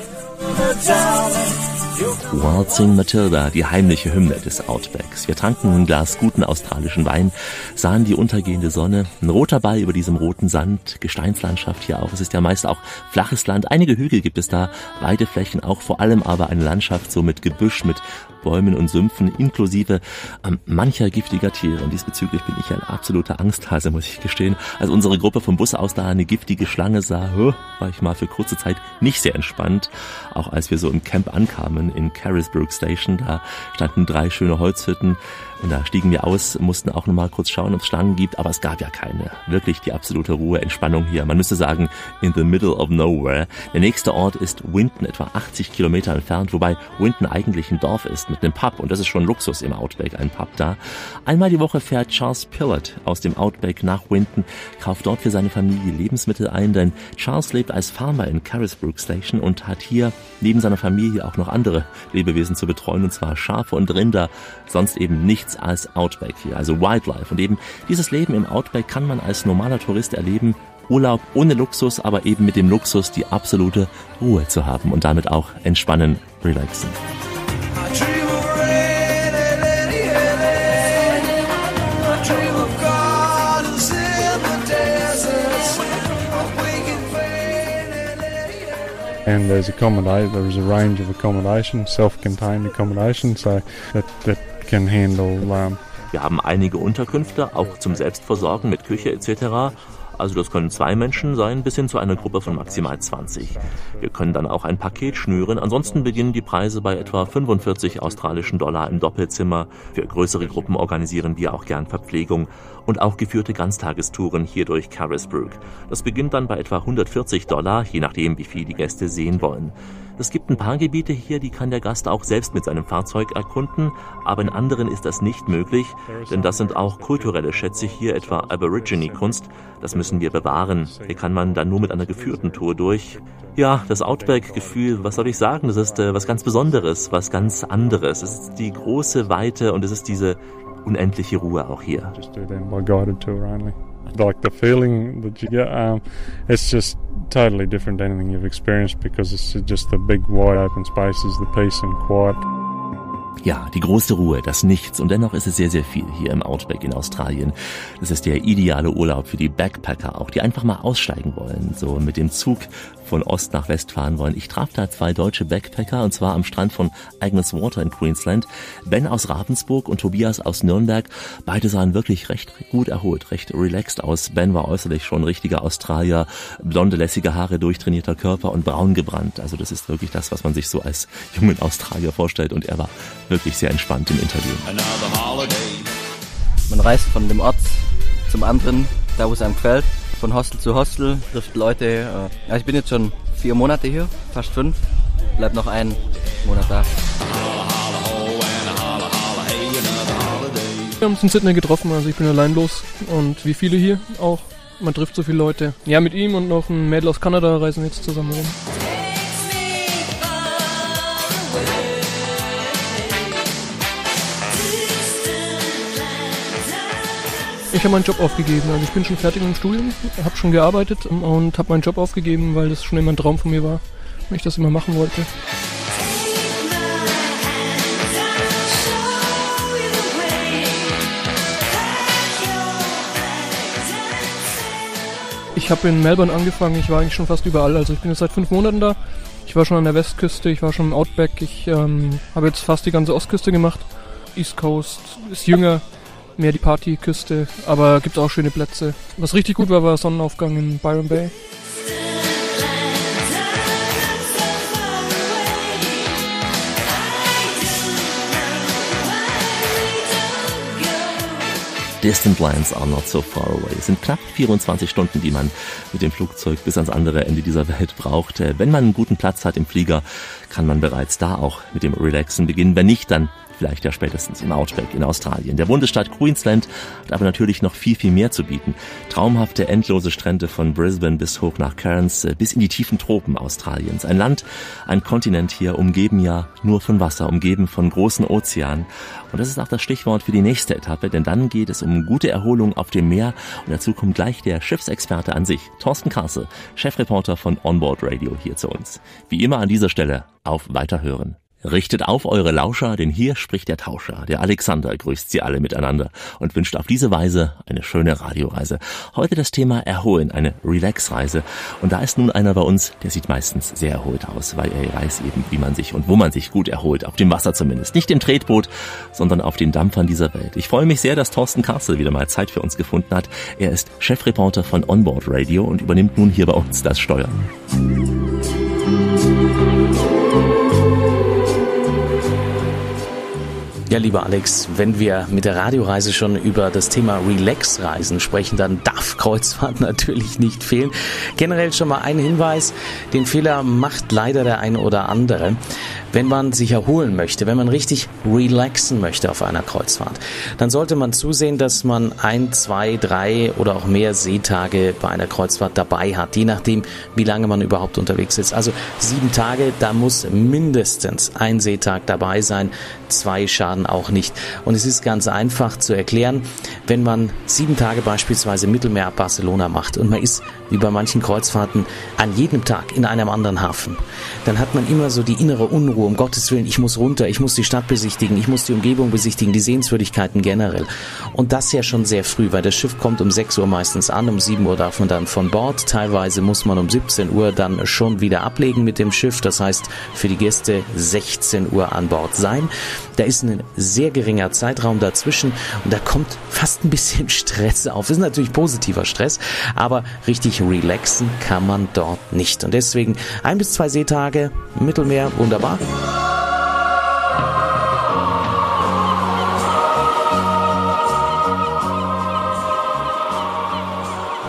Waltzing Matilda, die heimliche Hymne des Outbacks. Wir tranken ein Glas guten australischen Wein, sahen die untergehende Sonne, ein roter Ball über diesem roten Sand, Gesteinslandschaft hier auch. Es ist ja meist auch flaches Land. Einige Hügel gibt es da, Weideflächen auch, vor allem aber eine Landschaft so mit Gebüsch, mit Bäumen und Sümpfen, inklusive ähm, mancher giftiger Tiere. Und diesbezüglich bin ich ein absoluter Angsthase, muss ich gestehen. Als unsere Gruppe vom Bus aus da eine giftige Schlange sah, war ich mal für kurze Zeit nicht sehr entspannt. Auch als wir so im Camp ankamen in Carisbrooke Station, da standen drei schöne Holzhütten und da stiegen wir aus, mussten auch nochmal kurz schauen, ob es Schlangen gibt, aber es gab ja keine. Wirklich die absolute Ruhe, Entspannung hier. Man müsste sagen, in the middle of nowhere. Der nächste Ort ist Winton, etwa 80 Kilometer entfernt, wobei Winton eigentlich ein Dorf ist mit einem Pub und das ist schon Luxus im Outback, ein Pub da. Einmal die Woche fährt Charles Pillard aus dem Outback nach Winton, kauft dort für seine Familie Lebensmittel ein, denn Charles lebt als Farmer in Carisbrooke Station und hat hier neben seiner Familie auch noch andere Lebewesen zu betreuen, und zwar Schafe und Rinder, sonst eben nichts nichts als Outback hier, also Wildlife. Und eben dieses Leben im Outback kann man als normaler Tourist erleben. Urlaub ohne Luxus, aber eben mit dem Luxus, die absolute Ruhe zu haben und damit auch entspannen, relaxen. and there's accommodation. There is a range of accommodation, self-contained accommodation, so that that can handle. Um, Wir haben einige Unterkünfte, auch zum Selbstversorgen mit Küche etc. Also das können zwei Menschen sein, bis hin zu einer Gruppe von maximal 20. Wir können dann auch ein Paket schnüren. Ansonsten beginnen die Preise bei etwa 45 australischen Dollar im Doppelzimmer. Für größere Gruppen organisieren wir auch gern Verpflegung und auch geführte Ganztagestouren hier durch Carisbrooke. Das beginnt dann bei etwa 140 Dollar, je nachdem, wie viel die Gäste sehen wollen. Es gibt ein paar Gebiete hier, die kann der Gast auch selbst mit seinem Fahrzeug erkunden, aber in anderen ist das nicht möglich, denn das sind auch kulturelle Schätze hier, etwa Aborigine-Kunst. Das müssen wir bewahren. Hier kann man dann nur mit einer geführten Tour durch. Ja, das Outback-Gefühl, was soll ich sagen, das ist äh, was ganz Besonderes, was ganz anderes. Es ist die große Weite und es ist diese unendliche Ruhe auch hier. Like the feeling that you get, um, it's just totally different to anything you've experienced because it's just the big wide open spaces, the peace and quiet. Ja, die große Ruhe, das Nichts und dennoch ist es sehr, sehr viel hier im Outback in Australien. Das ist der ideale Urlaub für die Backpacker auch, die einfach mal aussteigen wollen, so mit dem Zug von Ost nach West fahren wollen. Ich traf da zwei deutsche Backpacker und zwar am Strand von Agnes Water in Queensland. Ben aus Ravensburg und Tobias aus Nürnberg. Beide sahen wirklich recht gut erholt, recht relaxed aus. Ben war äußerlich schon richtiger Australier, blonde, lässige Haare, durchtrainierter Körper und braun gebrannt. Also das ist wirklich das, was man sich so als jungen Australier vorstellt und er war wirklich sehr entspannt im Interview. Man reist von dem Ort zum anderen, da wo es einem gefällt, von Hostel zu Hostel, trifft Leute. Ja, ich bin jetzt schon vier Monate hier, fast fünf, bleib noch einen Monat da. Wir haben uns in Sydney getroffen, also ich bin allein los und wie viele hier auch. Man trifft so viele Leute. Ja, mit ihm und noch ein Mädel aus Kanada reisen wir jetzt zusammen rum. Ich habe meinen Job aufgegeben. Also ich bin schon fertig mit dem Studium, habe schon gearbeitet und habe meinen Job aufgegeben, weil das schon immer ein Traum von mir war und ich das immer machen wollte. Ich habe in Melbourne angefangen, ich war eigentlich schon fast überall. Also ich bin jetzt seit fünf Monaten da. Ich war schon an der Westküste, ich war schon im Outback, ich ähm, habe jetzt fast die ganze Ostküste gemacht. East Coast ist jünger, mehr die Partyküste, aber gibt auch schöne Plätze. Was richtig gut war, war Sonnenaufgang in Byron Bay. Distant lands are not so far away. Es sind knapp 24 Stunden, die man mit dem Flugzeug bis ans andere Ende dieser Welt braucht. Wenn man einen guten Platz hat im Flieger, kann man bereits da auch mit dem Relaxen beginnen. Wenn nicht, dann vielleicht ja spätestens im Outback in Australien. Der Bundesstaat Queensland hat aber natürlich noch viel, viel mehr zu bieten. Traumhafte, endlose Strände von Brisbane bis hoch nach Cairns, äh, bis in die tiefen Tropen Australiens. Ein Land, ein Kontinent hier, umgeben ja nur von Wasser, umgeben von großen Ozeanen. Und das ist auch das Stichwort für die nächste Etappe, denn dann geht es um gute Erholung auf dem Meer und dazu kommt gleich der Schiffsexperte an sich, Thorsten Kassel, Chefreporter von Onboard Radio hier zu uns. Wie immer an dieser Stelle auf Weiterhören. Richtet auf eure Lauscher, denn hier spricht der Tauscher. Der Alexander grüßt sie alle miteinander und wünscht auf diese Weise eine schöne Radioreise. Heute das Thema Erholen, eine Relax-Reise. Und da ist nun einer bei uns, der sieht meistens sehr erholt aus, weil er weiß eben, wie man sich und wo man sich gut erholt. Auf dem Wasser zumindest. Nicht im Tretboot, sondern auf den Dampfern dieser Welt. Ich freue mich sehr, dass Thorsten Kassel wieder mal Zeit für uns gefunden hat. Er ist Chefreporter von Onboard Radio und übernimmt nun hier bei uns das Steuern. Ja, lieber Alex, wenn wir mit der Radioreise schon über das Thema Relax-Reisen sprechen, dann darf Kreuzfahrt natürlich nicht fehlen. Generell schon mal ein Hinweis, den Fehler macht leider der eine oder andere. Wenn man sich erholen möchte, wenn man richtig relaxen möchte auf einer Kreuzfahrt, dann sollte man zusehen, dass man ein, zwei, drei oder auch mehr Seetage bei einer Kreuzfahrt dabei hat, je nachdem, wie lange man überhaupt unterwegs ist. Also sieben Tage, da muss mindestens ein Seetag dabei sein, zwei schaden auch nicht. Und es ist ganz einfach zu erklären, wenn man sieben Tage beispielsweise Mittelmeer ab Barcelona macht und man ist wie bei manchen Kreuzfahrten an jedem Tag in einem anderen Hafen, dann hat man immer so die innere Unruhe, um Gottes Willen, ich muss runter, ich muss die Stadt besichtigen, ich muss die Umgebung besichtigen, die Sehenswürdigkeiten generell. Und das ja schon sehr früh, weil das Schiff kommt um 6 Uhr meistens an, um 7 Uhr darf man dann von Bord, teilweise muss man um 17 Uhr dann schon wieder ablegen mit dem Schiff, das heißt für die Gäste 16 Uhr an Bord sein. Da ist ein sehr geringer Zeitraum dazwischen und da kommt fast ein bisschen Stress auf. Das ist natürlich positiver Stress, aber richtig relaxen kann man dort nicht. Und deswegen ein bis zwei Seetage, Mittelmeer, wunderbar.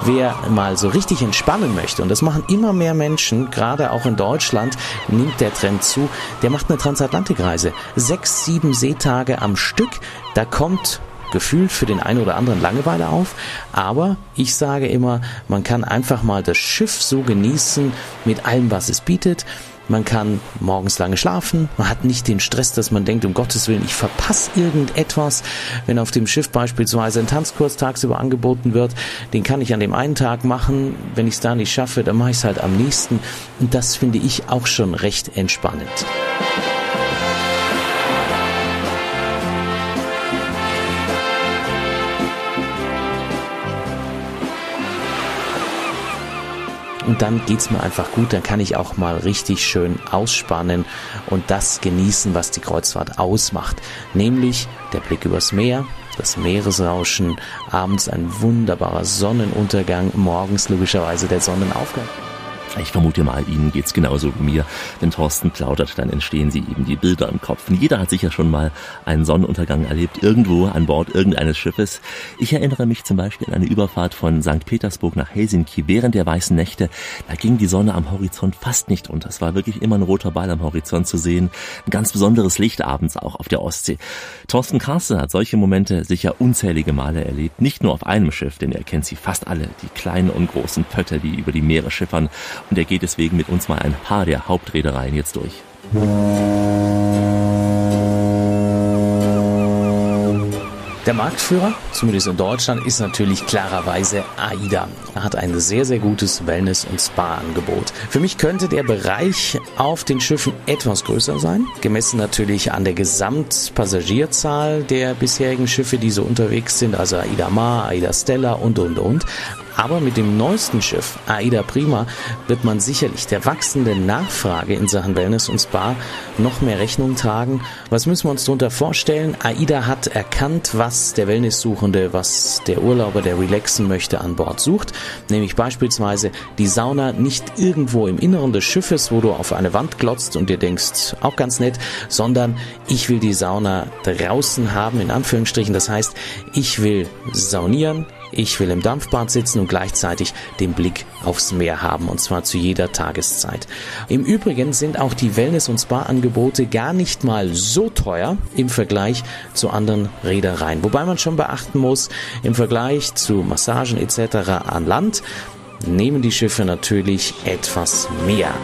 Wer mal so richtig entspannen möchte, und das machen immer mehr Menschen, gerade auch in Deutschland, nimmt der Trend zu, der macht eine Transatlantikreise. Sechs, sieben Seetage am Stück, da kommt gefühlt für den einen oder anderen Langeweile auf, aber ich sage immer, man kann einfach mal das Schiff so genießen mit allem, was es bietet. Man kann morgens lange schlafen. Man hat nicht den Stress, dass man denkt, um Gottes Willen, ich verpasse irgendetwas. Wenn auf dem Schiff beispielsweise ein Tanzkurs tagsüber angeboten wird, den kann ich an dem einen Tag machen. Wenn ich es da nicht schaffe, dann mache ich es halt am nächsten. Und das finde ich auch schon recht entspannend. Und dann geht's mir einfach gut, dann kann ich auch mal richtig schön ausspannen und das genießen, was die Kreuzfahrt ausmacht, nämlich der Blick übers Meer, das Meeresrauschen, abends ein wunderbarer Sonnenuntergang, morgens logischerweise der Sonnenaufgang. Ich vermute mal, Ihnen geht's genauso wie mir. Wenn Thorsten plaudert, dann entstehen Sie eben die Bilder im Kopf. Und jeder hat sicher schon mal einen Sonnenuntergang erlebt, irgendwo an Bord irgendeines Schiffes. Ich erinnere mich zum Beispiel an eine Überfahrt von St. Petersburg nach Helsinki während der weißen Nächte. Da ging die Sonne am Horizont fast nicht unter. Es war wirklich immer ein roter Ball am Horizont zu sehen. Ein ganz besonderes Licht abends auch auf der Ostsee. Thorsten Karste hat solche Momente sicher unzählige Male erlebt. Nicht nur auf einem Schiff, denn er kennt sie fast alle. Die kleinen und großen Pötter, die über die Meere schiffern und er geht deswegen mit uns mal ein paar der Hauptreedereien jetzt durch. Der Marktführer, zumindest in Deutschland, ist natürlich klarerweise AIDA. Er hat ein sehr, sehr gutes Wellness- und Spa-Angebot. Für mich könnte der Bereich auf den Schiffen etwas größer sein, gemessen natürlich an der Gesamtpassagierzahl der bisherigen Schiffe, die so unterwegs sind, also AIDA Mar, AIDA Stella und, und, und. Aber mit dem neuesten Schiff, AIDA Prima, wird man sicherlich der wachsenden Nachfrage in Sachen Wellness und Spa noch mehr Rechnung tragen. Was müssen wir uns darunter vorstellen? AIDA hat erkannt, was der Wellnesssuchende, was der Urlauber, der relaxen möchte, an Bord sucht. Nämlich beispielsweise die Sauna nicht irgendwo im Inneren des Schiffes, wo du auf eine Wand glotzt und dir denkst, auch ganz nett, sondern ich will die Sauna draußen haben, in Anführungsstrichen. Das heißt, ich will saunieren, ich will im Dampfbad sitzen und gleichzeitig den Blick aufs Meer haben und zwar zu jeder Tageszeit. Im Übrigen sind auch die Wellness- und Spa-Angebote gar nicht mal so teuer im Vergleich zu anderen Reedereien. Wobei man schon beachten muss, im Vergleich zu Massagen etc. an Land nehmen die Schiffe natürlich etwas mehr.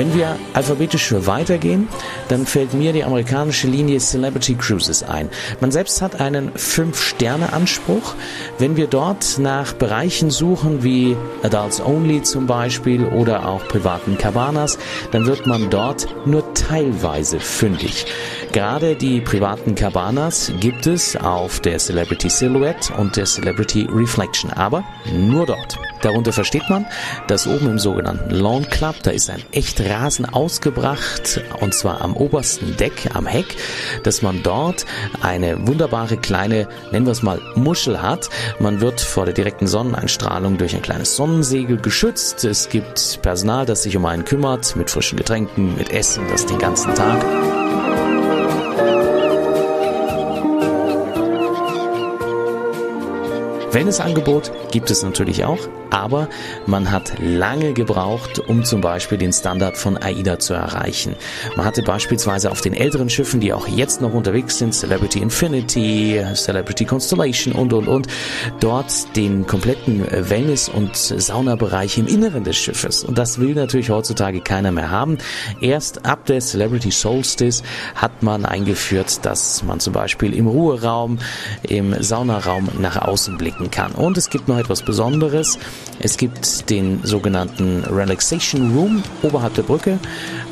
Wenn wir alphabetisch weitergehen, dann fällt mir die amerikanische Linie Celebrity Cruises ein. Man selbst hat einen Fünf-Sterne-Anspruch. Wenn wir dort nach Bereichen suchen, wie Adults Only zum Beispiel oder auch privaten Cabanas, dann wird man dort nur teilweise fündig. Gerade die privaten Cabanas gibt es auf der Celebrity Silhouette und der Celebrity Reflection, aber nur dort. Darunter versteht man, dass oben im sogenannten Lawn Club, da ist ein echt Rasen ausgebracht und zwar am obersten Deck, am Heck, dass man dort eine wunderbare kleine, nennen wir es mal, Muschel hat. Man wird vor der direkten Sonneneinstrahlung durch ein kleines Sonnensegel geschützt. Es gibt Personal, das sich um einen kümmert, mit frischen Getränken, mit Essen, das den ganzen Tag. Wellnessangebot gibt es natürlich auch, aber man hat lange gebraucht, um zum Beispiel den Standard von AIDA zu erreichen. Man hatte beispielsweise auf den älteren Schiffen, die auch jetzt noch unterwegs sind, Celebrity Infinity, Celebrity Constellation und und und, dort den kompletten Wellness- und Saunabereich im Inneren des Schiffes. Und das will natürlich heutzutage keiner mehr haben. Erst ab der Celebrity Solstice hat man eingeführt, dass man zum Beispiel im Ruheraum, im Saunaraum nach außen blickt wirken kann. Und es gibt noch etwas Besonderes. Es gibt den sogenannten Relaxation Room oberhalb der Brücke.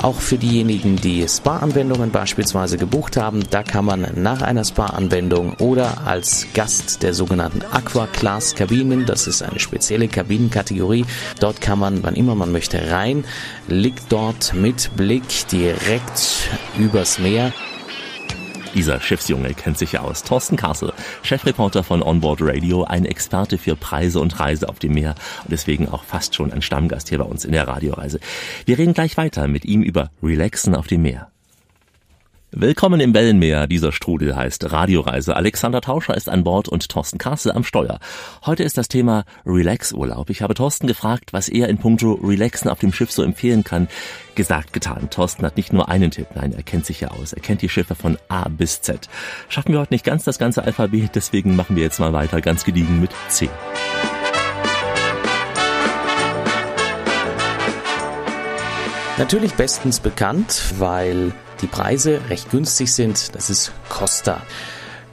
Auch für diejenigen, die Spa-Anwendungen beispielsweise gebucht haben, da kann man nach einer Spa-Anwendung oder als Gast der sogenannten Aqua Class Kabinen, das ist eine spezielle Kabinenkategorie, dort kann man, wann immer man möchte, rein, liegt dort mit Blick direkt übers Meer. Dieser Schiffsjunge kennt sich aus. Thorsten Kassel, Chefreporter von Onboard Radio, ein Experte für Preise und Reise auf dem Meer und deswegen auch fast schon ein Stammgast hier bei uns in der Radioreise. Wir reden gleich weiter mit ihm über Relaxen auf dem Meer. Willkommen im Wellenmeer. Dieser Strudel heißt Radioreise. Alexander Tauscher ist an Bord und Thorsten Kassel am Steuer. Heute ist das Thema Relax-Urlaub. Ich habe Thorsten gefragt, was er in puncto Relaxen auf dem Schiff so empfehlen kann. Gesagt, getan. Thorsten hat nicht nur einen Tipp, nein, er kennt sich ja aus. Er kennt die Schiffe von A bis Z. Schaffen wir heute nicht ganz das ganze Alphabet, deswegen machen wir jetzt mal weiter ganz gediegen mit C. Natürlich bestens bekannt, weil die Preise recht günstig sind. Das ist Costa.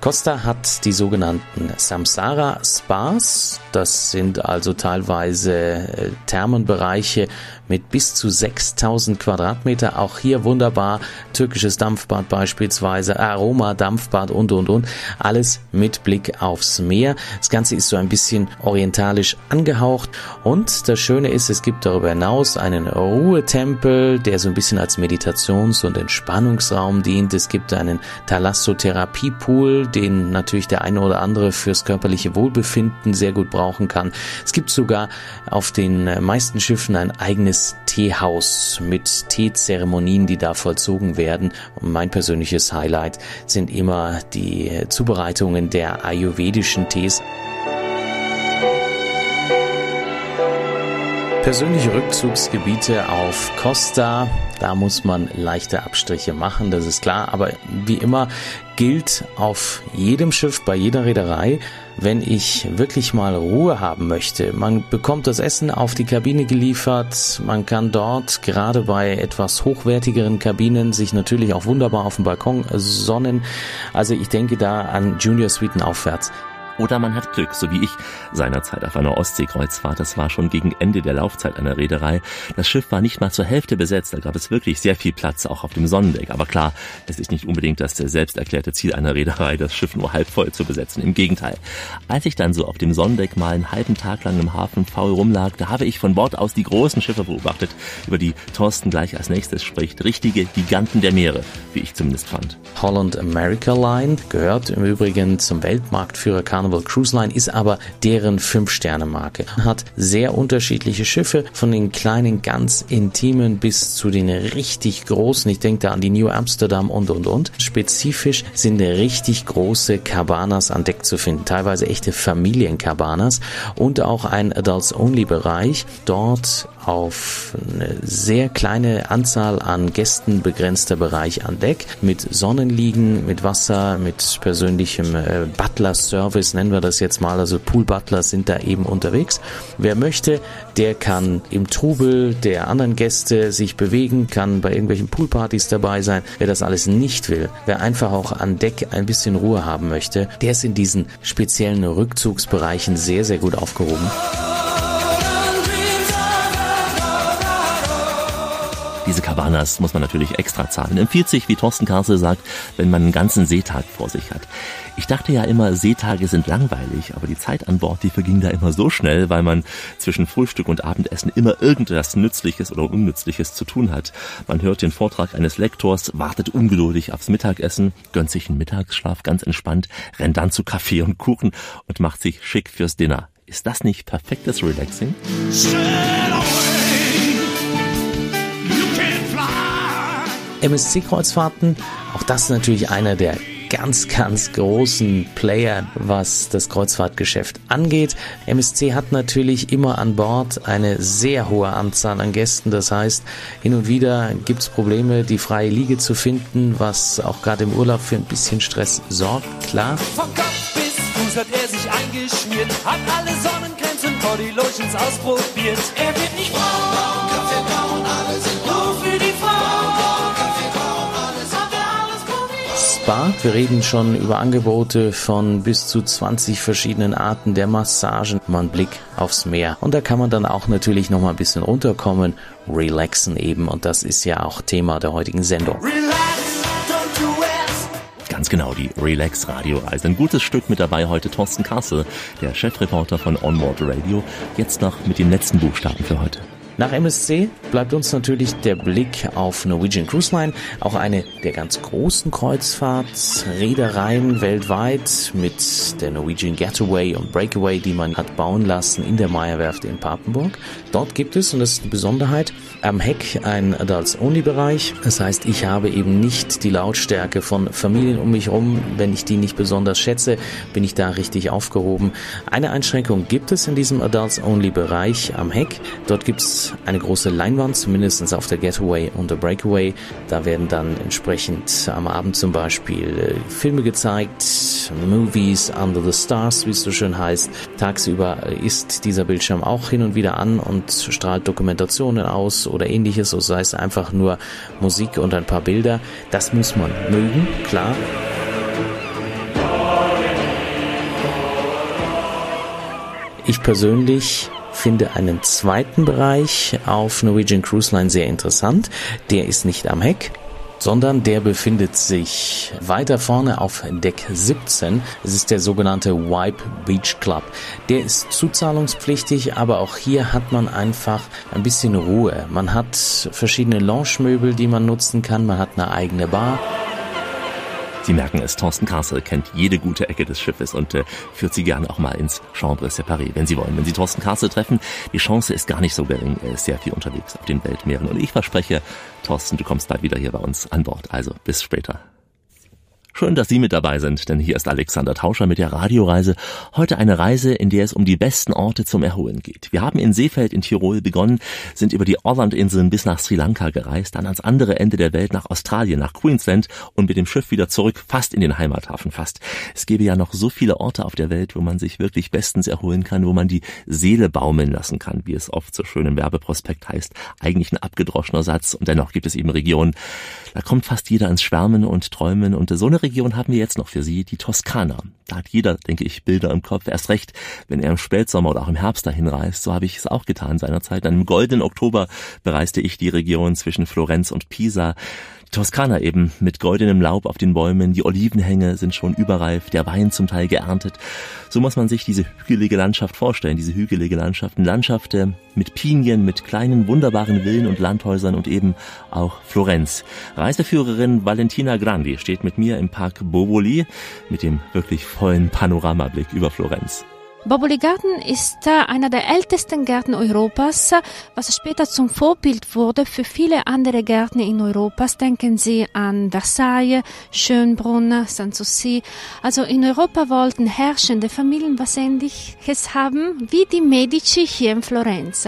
Costa hat die sogenannten Samsara Spas. Das sind also teilweise äh, Thermenbereiche mit bis zu 6000 Quadratmeter. Auch hier wunderbar türkisches Dampfbad beispielsweise, Aroma Dampfbad und und und. Alles mit Blick aufs Meer. Das Ganze ist so ein bisschen orientalisch angehaucht und das Schöne ist, es gibt darüber hinaus einen Ruhetempel, der so ein bisschen als Meditations- und Entspannungsraum dient. Es gibt einen Thalassotherapiepool, den natürlich der eine oder andere fürs körperliche Wohlbefinden sehr gut brauchen kann. Es gibt sogar auf den meisten Schiffen ein eigenes Teehaus mit Teezeremonien, die da vollzogen werden. Und mein persönliches Highlight sind immer die Zubereitungen der ayurvedischen Tees. Persönliche Rückzugsgebiete auf Costa, da muss man leichte Abstriche machen, das ist klar. Aber wie immer gilt auf jedem Schiff, bei jeder Reederei, wenn ich wirklich mal Ruhe haben möchte. Man bekommt das Essen auf die Kabine geliefert, man kann dort gerade bei etwas hochwertigeren Kabinen sich natürlich auch wunderbar auf dem Balkon sonnen. Also ich denke da an Junior Suiten aufwärts. Oder man hat Glück, so wie ich seinerzeit auf einer Ostseekreuzfahrt. Das war schon gegen Ende der Laufzeit einer Reederei. Das Schiff war nicht mal zur Hälfte besetzt. Da gab es wirklich sehr viel Platz, auch auf dem Sonnendeck. Aber klar, es ist nicht unbedingt das selbst Ziel einer Reederei, das Schiff nur halb voll zu besetzen. Im Gegenteil. Als ich dann so auf dem Sonnendeck mal einen halben Tag lang im Hafen faul rumlag, da habe ich von Bord aus die großen Schiffe beobachtet, über die Thorsten gleich als nächstes spricht. Richtige Giganten der Meere, wie ich zumindest fand. Holland America Line gehört im Übrigen zum Weltmarktführer Carnival Cruise Line ist aber deren 5-Sterne-Marke. Hat sehr unterschiedliche Schiffe, von den kleinen ganz intimen bis zu den richtig großen. Ich denke da an die New Amsterdam und und und. Spezifisch sind richtig große Cabanas an Deck zu finden, teilweise echte Familiencabanas und auch ein Adults-Only-Bereich. Dort auf eine sehr kleine Anzahl an Gästen begrenzter Bereich an Deck mit Sonnenliegen, mit Wasser, mit persönlichem äh, Butler-Service, nennen wir das jetzt mal. Also Pool-Butlers sind da eben unterwegs. Wer möchte, der kann im Trubel der anderen Gäste sich bewegen, kann bei irgendwelchen Poolpartys dabei sein. Wer das alles nicht will, wer einfach auch an Deck ein bisschen Ruhe haben möchte, der ist in diesen speziellen Rückzugsbereichen sehr, sehr gut aufgehoben. Cabanas muss man natürlich extra zahlen. Empfiehlt sich, wie Thorsten Karsel sagt, wenn man einen ganzen Seetag vor sich hat. Ich dachte ja immer, Seetage sind langweilig, aber die Zeit an Bord, die verging da immer so schnell, weil man zwischen Frühstück und Abendessen immer irgendetwas Nützliches oder Unnützliches zu tun hat. Man hört den Vortrag eines Lektors, wartet ungeduldig aufs Mittagessen, gönnt sich einen Mittagsschlaf ganz entspannt, rennt dann zu Kaffee und Kuchen und macht sich schick fürs Dinner. Ist das nicht perfektes Relaxing? MSC-Kreuzfahrten, auch das ist natürlich einer der ganz, ganz großen Player, was das Kreuzfahrtgeschäft angeht. MSC hat natürlich immer an Bord eine sehr hohe Anzahl an Gästen. Das heißt, hin und wieder gibt es Probleme, die freie Liege zu finden, was auch gerade im Urlaub für ein bisschen Stress sorgt, klar. Vom Kopf bis Fuß hat er sich eingeschmiert, hat alle Sonnencremes und Bodylotions ausprobiert. Er wird nicht braun, Spa. Wir reden schon über Angebote von bis zu 20 verschiedenen Arten der Massagen. Mal einen Blick aufs Meer. Und da kann man dann auch natürlich noch mal ein bisschen runterkommen, relaxen eben. Und das ist ja auch Thema der heutigen Sendung. Ganz genau, die Relax Radio Reise. Ein gutes Stück mit dabei heute Thorsten Kassel, der Chefreporter von Onboard Radio. Jetzt noch mit den letzten Buchstaben für heute. Nach MSC bleibt uns natürlich der Blick auf Norwegian Cruise Line, auch eine der ganz großen Kreuzfahrtsreedereien weltweit mit der Norwegian Getaway und Breakaway, die man hat bauen lassen in der Meierwerft in Papenburg. Dort gibt es, und das ist eine Besonderheit, am Heck ein Adults-Only-Bereich. Das heißt, ich habe eben nicht die Lautstärke von Familien um mich herum. Wenn ich die nicht besonders schätze, bin ich da richtig aufgehoben. Eine Einschränkung gibt es in diesem Adults-Only-Bereich am Heck. Dort gibt es eine große Leinwand, zumindest auf der Getaway und der Breakaway. Da werden dann entsprechend am Abend zum Beispiel äh, Filme gezeigt, Movies, Under the Stars, wie es so schön heißt. Tagsüber äh, ist dieser Bildschirm auch hin und wieder an und strahlt Dokumentationen aus oder ähnliches, so sei es einfach nur Musik und ein paar Bilder. Das muss man mögen, klar. Ich persönlich finde einen zweiten Bereich auf Norwegian Cruise Line sehr interessant. Der ist nicht am Heck, sondern der befindet sich weiter vorne auf Deck 17. Es ist der sogenannte Wipe Beach Club. Der ist zuzahlungspflichtig, aber auch hier hat man einfach ein bisschen Ruhe. Man hat verschiedene Lounge-Möbel, die man nutzen kann. Man hat eine eigene Bar. Sie merken es, Thorsten Kassel kennt jede gute Ecke des Schiffes und äh, führt Sie gerne auch mal ins Chambre Séparé, wenn Sie wollen. Wenn Sie Thorsten Kassel treffen, die Chance ist gar nicht so gering. Er ist sehr viel unterwegs auf den Weltmeeren. Und ich verspreche, Thorsten, du kommst bald wieder hier bei uns an Bord. Also bis später. Schön, dass Sie mit dabei sind, denn hier ist Alexander Tauscher mit der Radioreise. Heute eine Reise, in der es um die besten Orte zum Erholen geht. Wir haben in Seefeld in Tirol begonnen, sind über die Orland-Inseln bis nach Sri Lanka gereist, dann ans andere Ende der Welt nach Australien, nach Queensland und mit dem Schiff wieder zurück, fast in den Heimathafen fast. Es gäbe ja noch so viele Orte auf der Welt, wo man sich wirklich bestens erholen kann, wo man die Seele baumeln lassen kann, wie es oft so schön im Werbeprospekt heißt. Eigentlich ein abgedroschener Satz und dennoch gibt es eben Regionen, da kommt fast jeder ins Schwärmen und Träumen und so eine Region haben wir jetzt noch für Sie, die Toskana. Da hat jeder, denke ich, Bilder im Kopf. Erst recht, wenn er im Spätsommer oder auch im Herbst dahin reist. So habe ich es auch getan seinerzeit. Dann im goldenen Oktober bereiste ich die Region zwischen Florenz und Pisa. Toskana eben mit goldenem Laub auf den Bäumen, die Olivenhänge sind schon überreif, der Wein zum Teil geerntet. So muss man sich diese hügelige Landschaft vorstellen, diese hügelige Landschaften, Landschaften mit Pinien, mit kleinen wunderbaren Villen und Landhäusern und eben auch Florenz. Reiseführerin Valentina Grandi steht mit mir im Park Bovoli mit dem wirklich vollen Panoramablick über Florenz. Boboli Garten ist einer der ältesten Gärten Europas, was später zum Vorbild wurde für viele andere Gärten in Europas. Denken Sie an Versailles, Schönbrunn, Sanssouci. Also in Europa wollten herrschende Familien was Ähnliches haben wie die Medici hier in Florenz.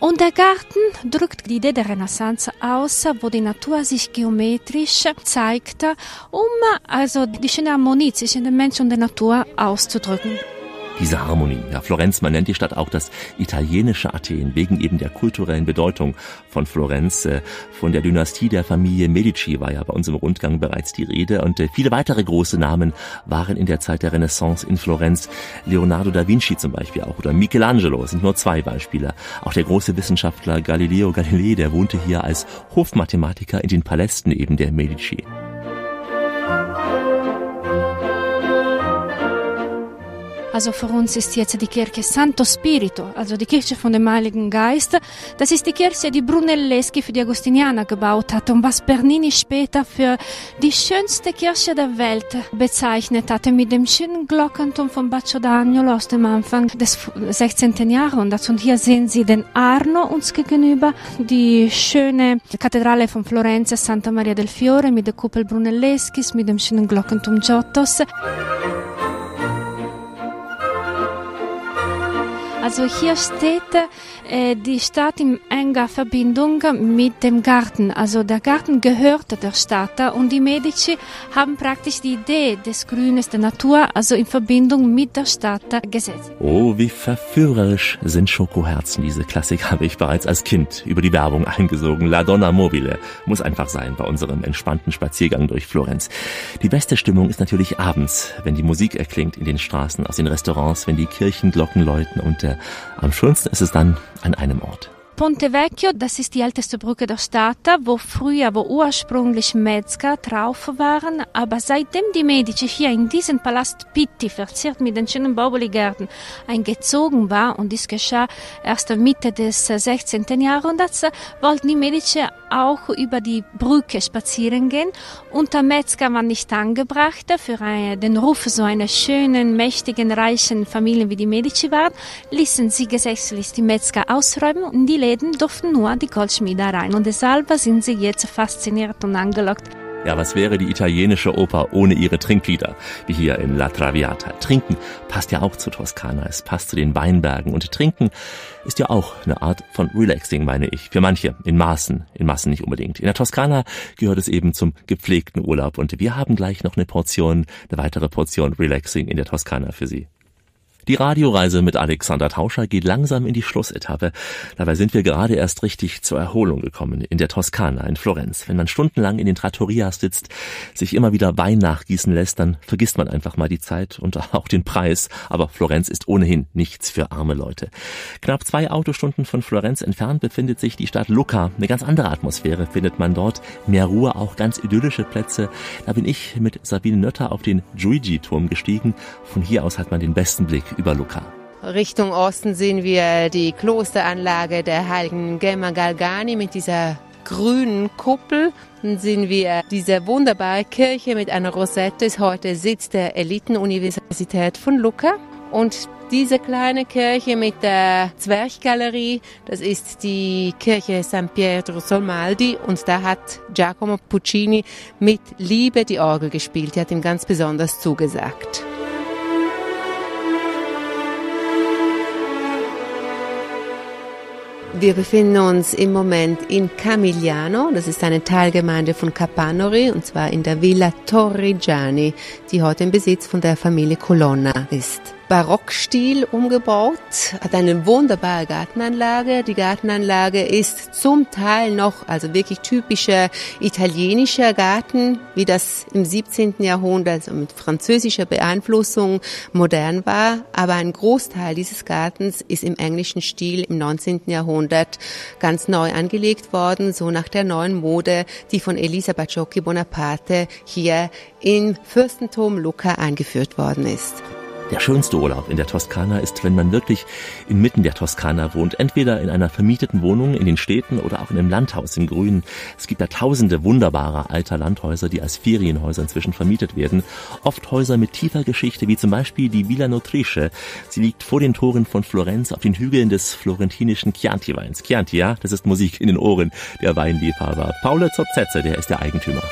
Und der Garten drückt die Idee der Renaissance aus, wo die Natur sich geometrisch zeigt, um also die schöne Harmonie zwischen dem Mensch und der Natur auszudrücken diese Harmonie. Ja, Florenz, man nennt die Stadt auch das italienische Athen, wegen eben der kulturellen Bedeutung von Florenz. Äh, von der Dynastie der Familie Medici war ja bei uns im Rundgang bereits die Rede und äh, viele weitere große Namen waren in der Zeit der Renaissance in Florenz. Leonardo da Vinci zum Beispiel auch oder Michelangelo sind nur zwei Beispiele. Auch der große Wissenschaftler Galileo Galilei, der wohnte hier als Hofmathematiker in den Palästen eben der Medici. Also für uns ist jetzt die Kirche Santo Spirito, also die Kirche von dem Heiligen Geist. Das ist die Kirche, die Brunelleschi für die Agostinianer gebaut hat und was Bernini später für die schönste Kirche der Welt bezeichnet hatte, mit dem schönen Glockenturm von Baccio d'Agnolo aus dem Anfang des 16. Jahrhunderts. Und hier sehen Sie den Arno uns gegenüber, die schöne Kathedrale von Florenz, Santa Maria del Fiore mit der Kuppel Brunelleschi, mit dem schönen Glockenturm Giottos. Also hier steht äh, die Stadt in enger Verbindung mit dem Garten. Also der Garten gehört der Stadt und die Medici haben praktisch die Idee des Grünes der Natur also in Verbindung mit der Stadt gesetzt. Oh, wie verführerisch sind Schokoherzen. Diese Klassik habe ich bereits als Kind über die Werbung eingesogen. La Donna Mobile muss einfach sein bei unserem entspannten Spaziergang durch Florenz. Die beste Stimmung ist natürlich abends, wenn die Musik erklingt in den Straßen, aus den Restaurants, wenn die Kirchenglocken läuten und der am schönsten ist es dann an einem Ort. Ponte Vecchio, das ist die älteste Brücke der Stadt, wo früher, wo ursprünglich Metzger drauf waren, aber seitdem die Medici hier in diesen Palast Pitti, verziert mit den schönen Bauboligärten, eingezogen war, und dies geschah erst Mitte des 16. Jahrhunderts, wollten die Medici auch über die Brücke spazieren gehen. Und der Metzger war nicht angebracht für den Ruf so einer schönen, mächtigen, reichen Familie wie die Medici waren, ließen sie gesetzlich die Metzger ausräumen und die Läden durften nur die Goldschmiede rein und deshalb sind sie jetzt fasziniert und angelockt. Ja, was wäre die italienische Oper ohne ihre Trinklieder, wie hier in La Traviata? Trinken passt ja auch zu Toskana, es passt zu den Weinbergen und Trinken ist ja auch eine Art von Relaxing, meine ich. Für manche, in Maßen, in Massen nicht unbedingt. In der Toskana gehört es eben zum gepflegten Urlaub und wir haben gleich noch eine Portion, eine weitere Portion Relaxing in der Toskana für Sie. Die Radioreise mit Alexander Tauscher geht langsam in die Schlussetappe. Dabei sind wir gerade erst richtig zur Erholung gekommen in der Toskana in Florenz. Wenn man stundenlang in den Trattorias sitzt, sich immer wieder Wein nachgießen lässt, dann vergisst man einfach mal die Zeit und auch den Preis. Aber Florenz ist ohnehin nichts für arme Leute. Knapp zwei Autostunden von Florenz entfernt befindet sich die Stadt Lucca. Eine ganz andere Atmosphäre findet man dort. Mehr Ruhe, auch ganz idyllische Plätze. Da bin ich mit Sabine Nötter auf den Giugi-Turm gestiegen. Von hier aus hat man den besten Blick über Lucca. Richtung Osten sehen wir die Klosteranlage der heiligen Gemma Galgani mit dieser grünen Kuppel. Dann sehen wir diese wunderbare Kirche mit einer Rosette, ist heute Sitz der Elitenuniversität von Lucca. Und diese kleine Kirche mit der Zwerchgalerie, das ist die Kirche San Pietro Solmaldi und da hat Giacomo Puccini mit Liebe die Orgel gespielt. Die hat ihm ganz besonders zugesagt. Wir befinden uns im Moment in Camigliano, das ist eine Teilgemeinde von Capanori, und zwar in der Villa Torrigiani, die heute im Besitz von der Familie Colonna ist. Barockstil umgebaut, hat eine wunderbare Gartenanlage. Die Gartenanlage ist zum Teil noch, also wirklich typischer italienischer Garten, wie das im 17. Jahrhundert also mit französischer Beeinflussung modern war. Aber ein Großteil dieses Gartens ist im englischen Stil im 19. Jahrhundert ganz neu angelegt worden, so nach der neuen Mode, die von Elisa Bacciocchi Bonaparte hier im Fürstentum Lucca eingeführt worden ist. Der schönste Urlaub in der Toskana ist, wenn man wirklich inmitten der Toskana wohnt. Entweder in einer vermieteten Wohnung in den Städten oder auch in einem Landhaus im Grünen. Es gibt da tausende wunderbare alter Landhäuser, die als Ferienhäuser inzwischen vermietet werden. Oft Häuser mit tiefer Geschichte, wie zum Beispiel die Villa Notrice. Sie liegt vor den Toren von Florenz auf den Hügeln des florentinischen Chianti-Weins. Chianti, ja, das ist Musik in den Ohren der Weinliebhaber. Paolo Zozzetze, der ist der Eigentümer.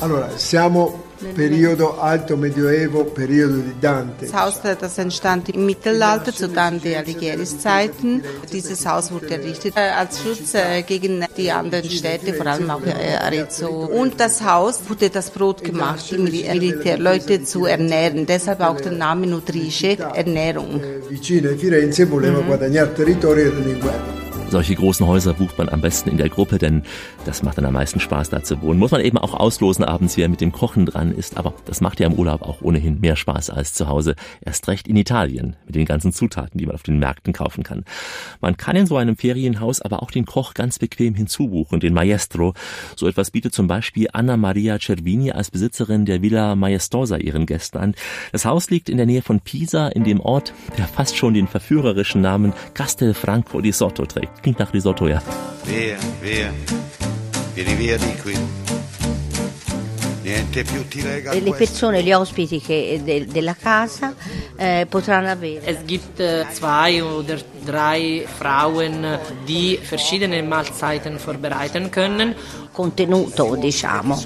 Allora, siamo periodo alto medioevo, periodo di Dante. Das Haus das entstand im Mittelalter zu Dante Alighieri's Zeiten. Dieses Haus wurde errichtet äh, als Schutz äh, gegen die anderen Städte, vor allem auch äh, Arezzo. Und das Haus wurde das Brot gemacht, die Militärleute zu ernähren. Deshalb auch der Name Nutrice, Ernährung. Vicino a Firenze voleva guadagnare territorio e guerra. Solche großen Häuser bucht man am besten in der Gruppe, denn das macht dann am meisten Spaß, da zu wohnen. Muss man eben auch auslosen abends, wer mit dem Kochen dran ist, aber das macht ja im Urlaub auch ohnehin mehr Spaß als zu Hause. Erst recht in Italien mit den ganzen Zutaten, die man auf den Märkten kaufen kann. Man kann in so einem Ferienhaus aber auch den Koch ganz bequem hinzubuchen, den Maestro. So etwas bietet zum Beispiel Anna Maria Cervini als Besitzerin der Villa Maestosa ihren Gästen an. Das Haus liegt in der Nähe von Pisa, in dem Ort, der fast schon den verführerischen Namen Castelfranco di Sotto trägt. Klingt nach Risotto, ja. Via, via, vieni via di qui. Niente più ti lega Le persone, gli ospiti che, de, della casa eh, potranno avere. Es gibt äh, zwei oder drei Frauen, die verschiedene Mahlzeiten vorbereiten können. Contenuto, diciamo,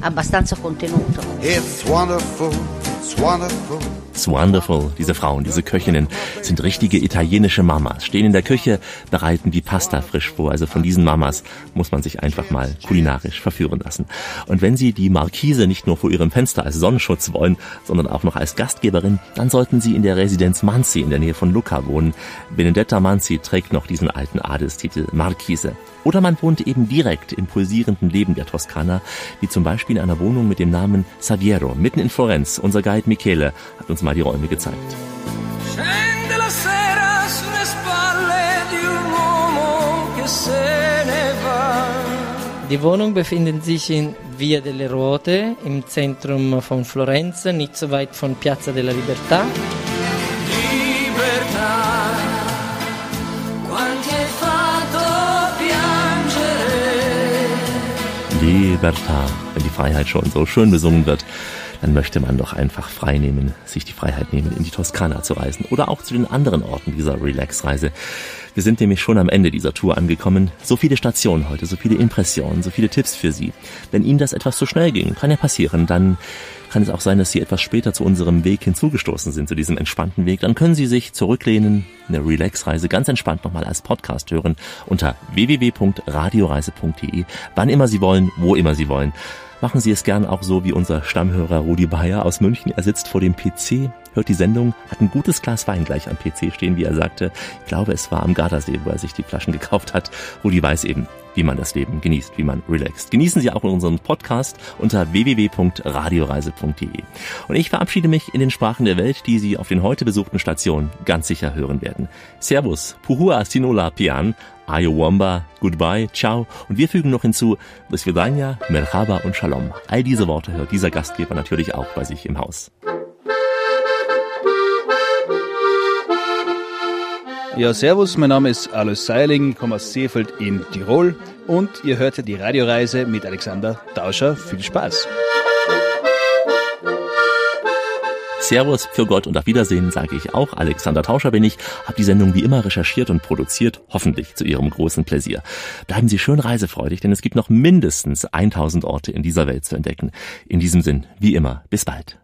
abbastanza contenuto. It's wonderful, it's wonderful. It's wonderful. Diese Frauen, diese Köchinnen sind richtige italienische Mamas. Stehen in der Küche, bereiten die Pasta frisch vor. Also von diesen Mamas muss man sich einfach mal kulinarisch verführen lassen. Und wenn Sie die Markise nicht nur vor Ihrem Fenster als Sonnenschutz wollen, sondern auch noch als Gastgeberin, dann sollten Sie in der Residenz Manzi in der Nähe von Lucca wohnen. Benedetta Manzi trägt noch diesen alten Adelstitel Markise. Oder man wohnt eben direkt im pulsierenden Leben der Toskana, wie zum Beispiel in einer Wohnung mit dem Namen Saviero, mitten in Florenz. Unser Guide Michele hat uns mal die Räume gezeigt. Ne. Die Wohnung befindet sich in Via delle Ruote im Zentrum von Florenz, nicht so weit von Piazza della Libertà. Libertà. Wenn die Freiheit schon so schön besungen wird, dann möchte man doch einfach frei nehmen, sich die Freiheit nehmen, in die Toskana zu reisen oder auch zu den anderen Orten dieser Relax-Reise. Wir sind nämlich schon am Ende dieser Tour angekommen. So viele Stationen heute, so viele Impressionen, so viele Tipps für Sie. Wenn Ihnen das etwas zu schnell ging, kann ja passieren, dann kann es auch sein, dass Sie etwas später zu unserem Weg hinzugestoßen sind, zu diesem entspannten Weg. Dann können Sie sich zurücklehnen, eine Relax-Reise ganz entspannt nochmal als Podcast hören unter www.radioreise.de, wann immer Sie wollen, wo immer Sie wollen. Machen Sie es gern auch so wie unser Stammhörer Rudi Bayer aus München. Er sitzt vor dem PC, hört die Sendung, hat ein gutes Glas Wein gleich am PC stehen, wie er sagte. Ich glaube, es war am Gardasee, wo er sich die Flaschen gekauft hat. Rudi weiß eben, wie man das Leben genießt, wie man relaxt. Genießen Sie auch unseren Podcast unter www.radioreise.de. Und ich verabschiede mich in den Sprachen der Welt, die Sie auf den heute besuchten Stationen ganz sicher hören werden. Servus, Puhua Sinola Pian, Ayowamba, Goodbye, Ciao und wir fügen noch hinzu Svidania, Merhaba und Shalom. All diese Worte hört dieser Gastgeber natürlich auch bei sich im Haus. Ja, servus, mein Name ist Alois Seiling, komme aus Seefeld in Tirol und ihr hört die Radioreise mit Alexander Tauscher. Viel Spaß! Servus, für Gott und auf Wiedersehen sage ich auch. Alexander Tauscher bin ich, habe die Sendung wie immer recherchiert und produziert, hoffentlich zu Ihrem großen Pläsier. Bleiben Sie schön reisefreudig, denn es gibt noch mindestens 1000 Orte in dieser Welt zu entdecken. In diesem Sinn, wie immer, bis bald.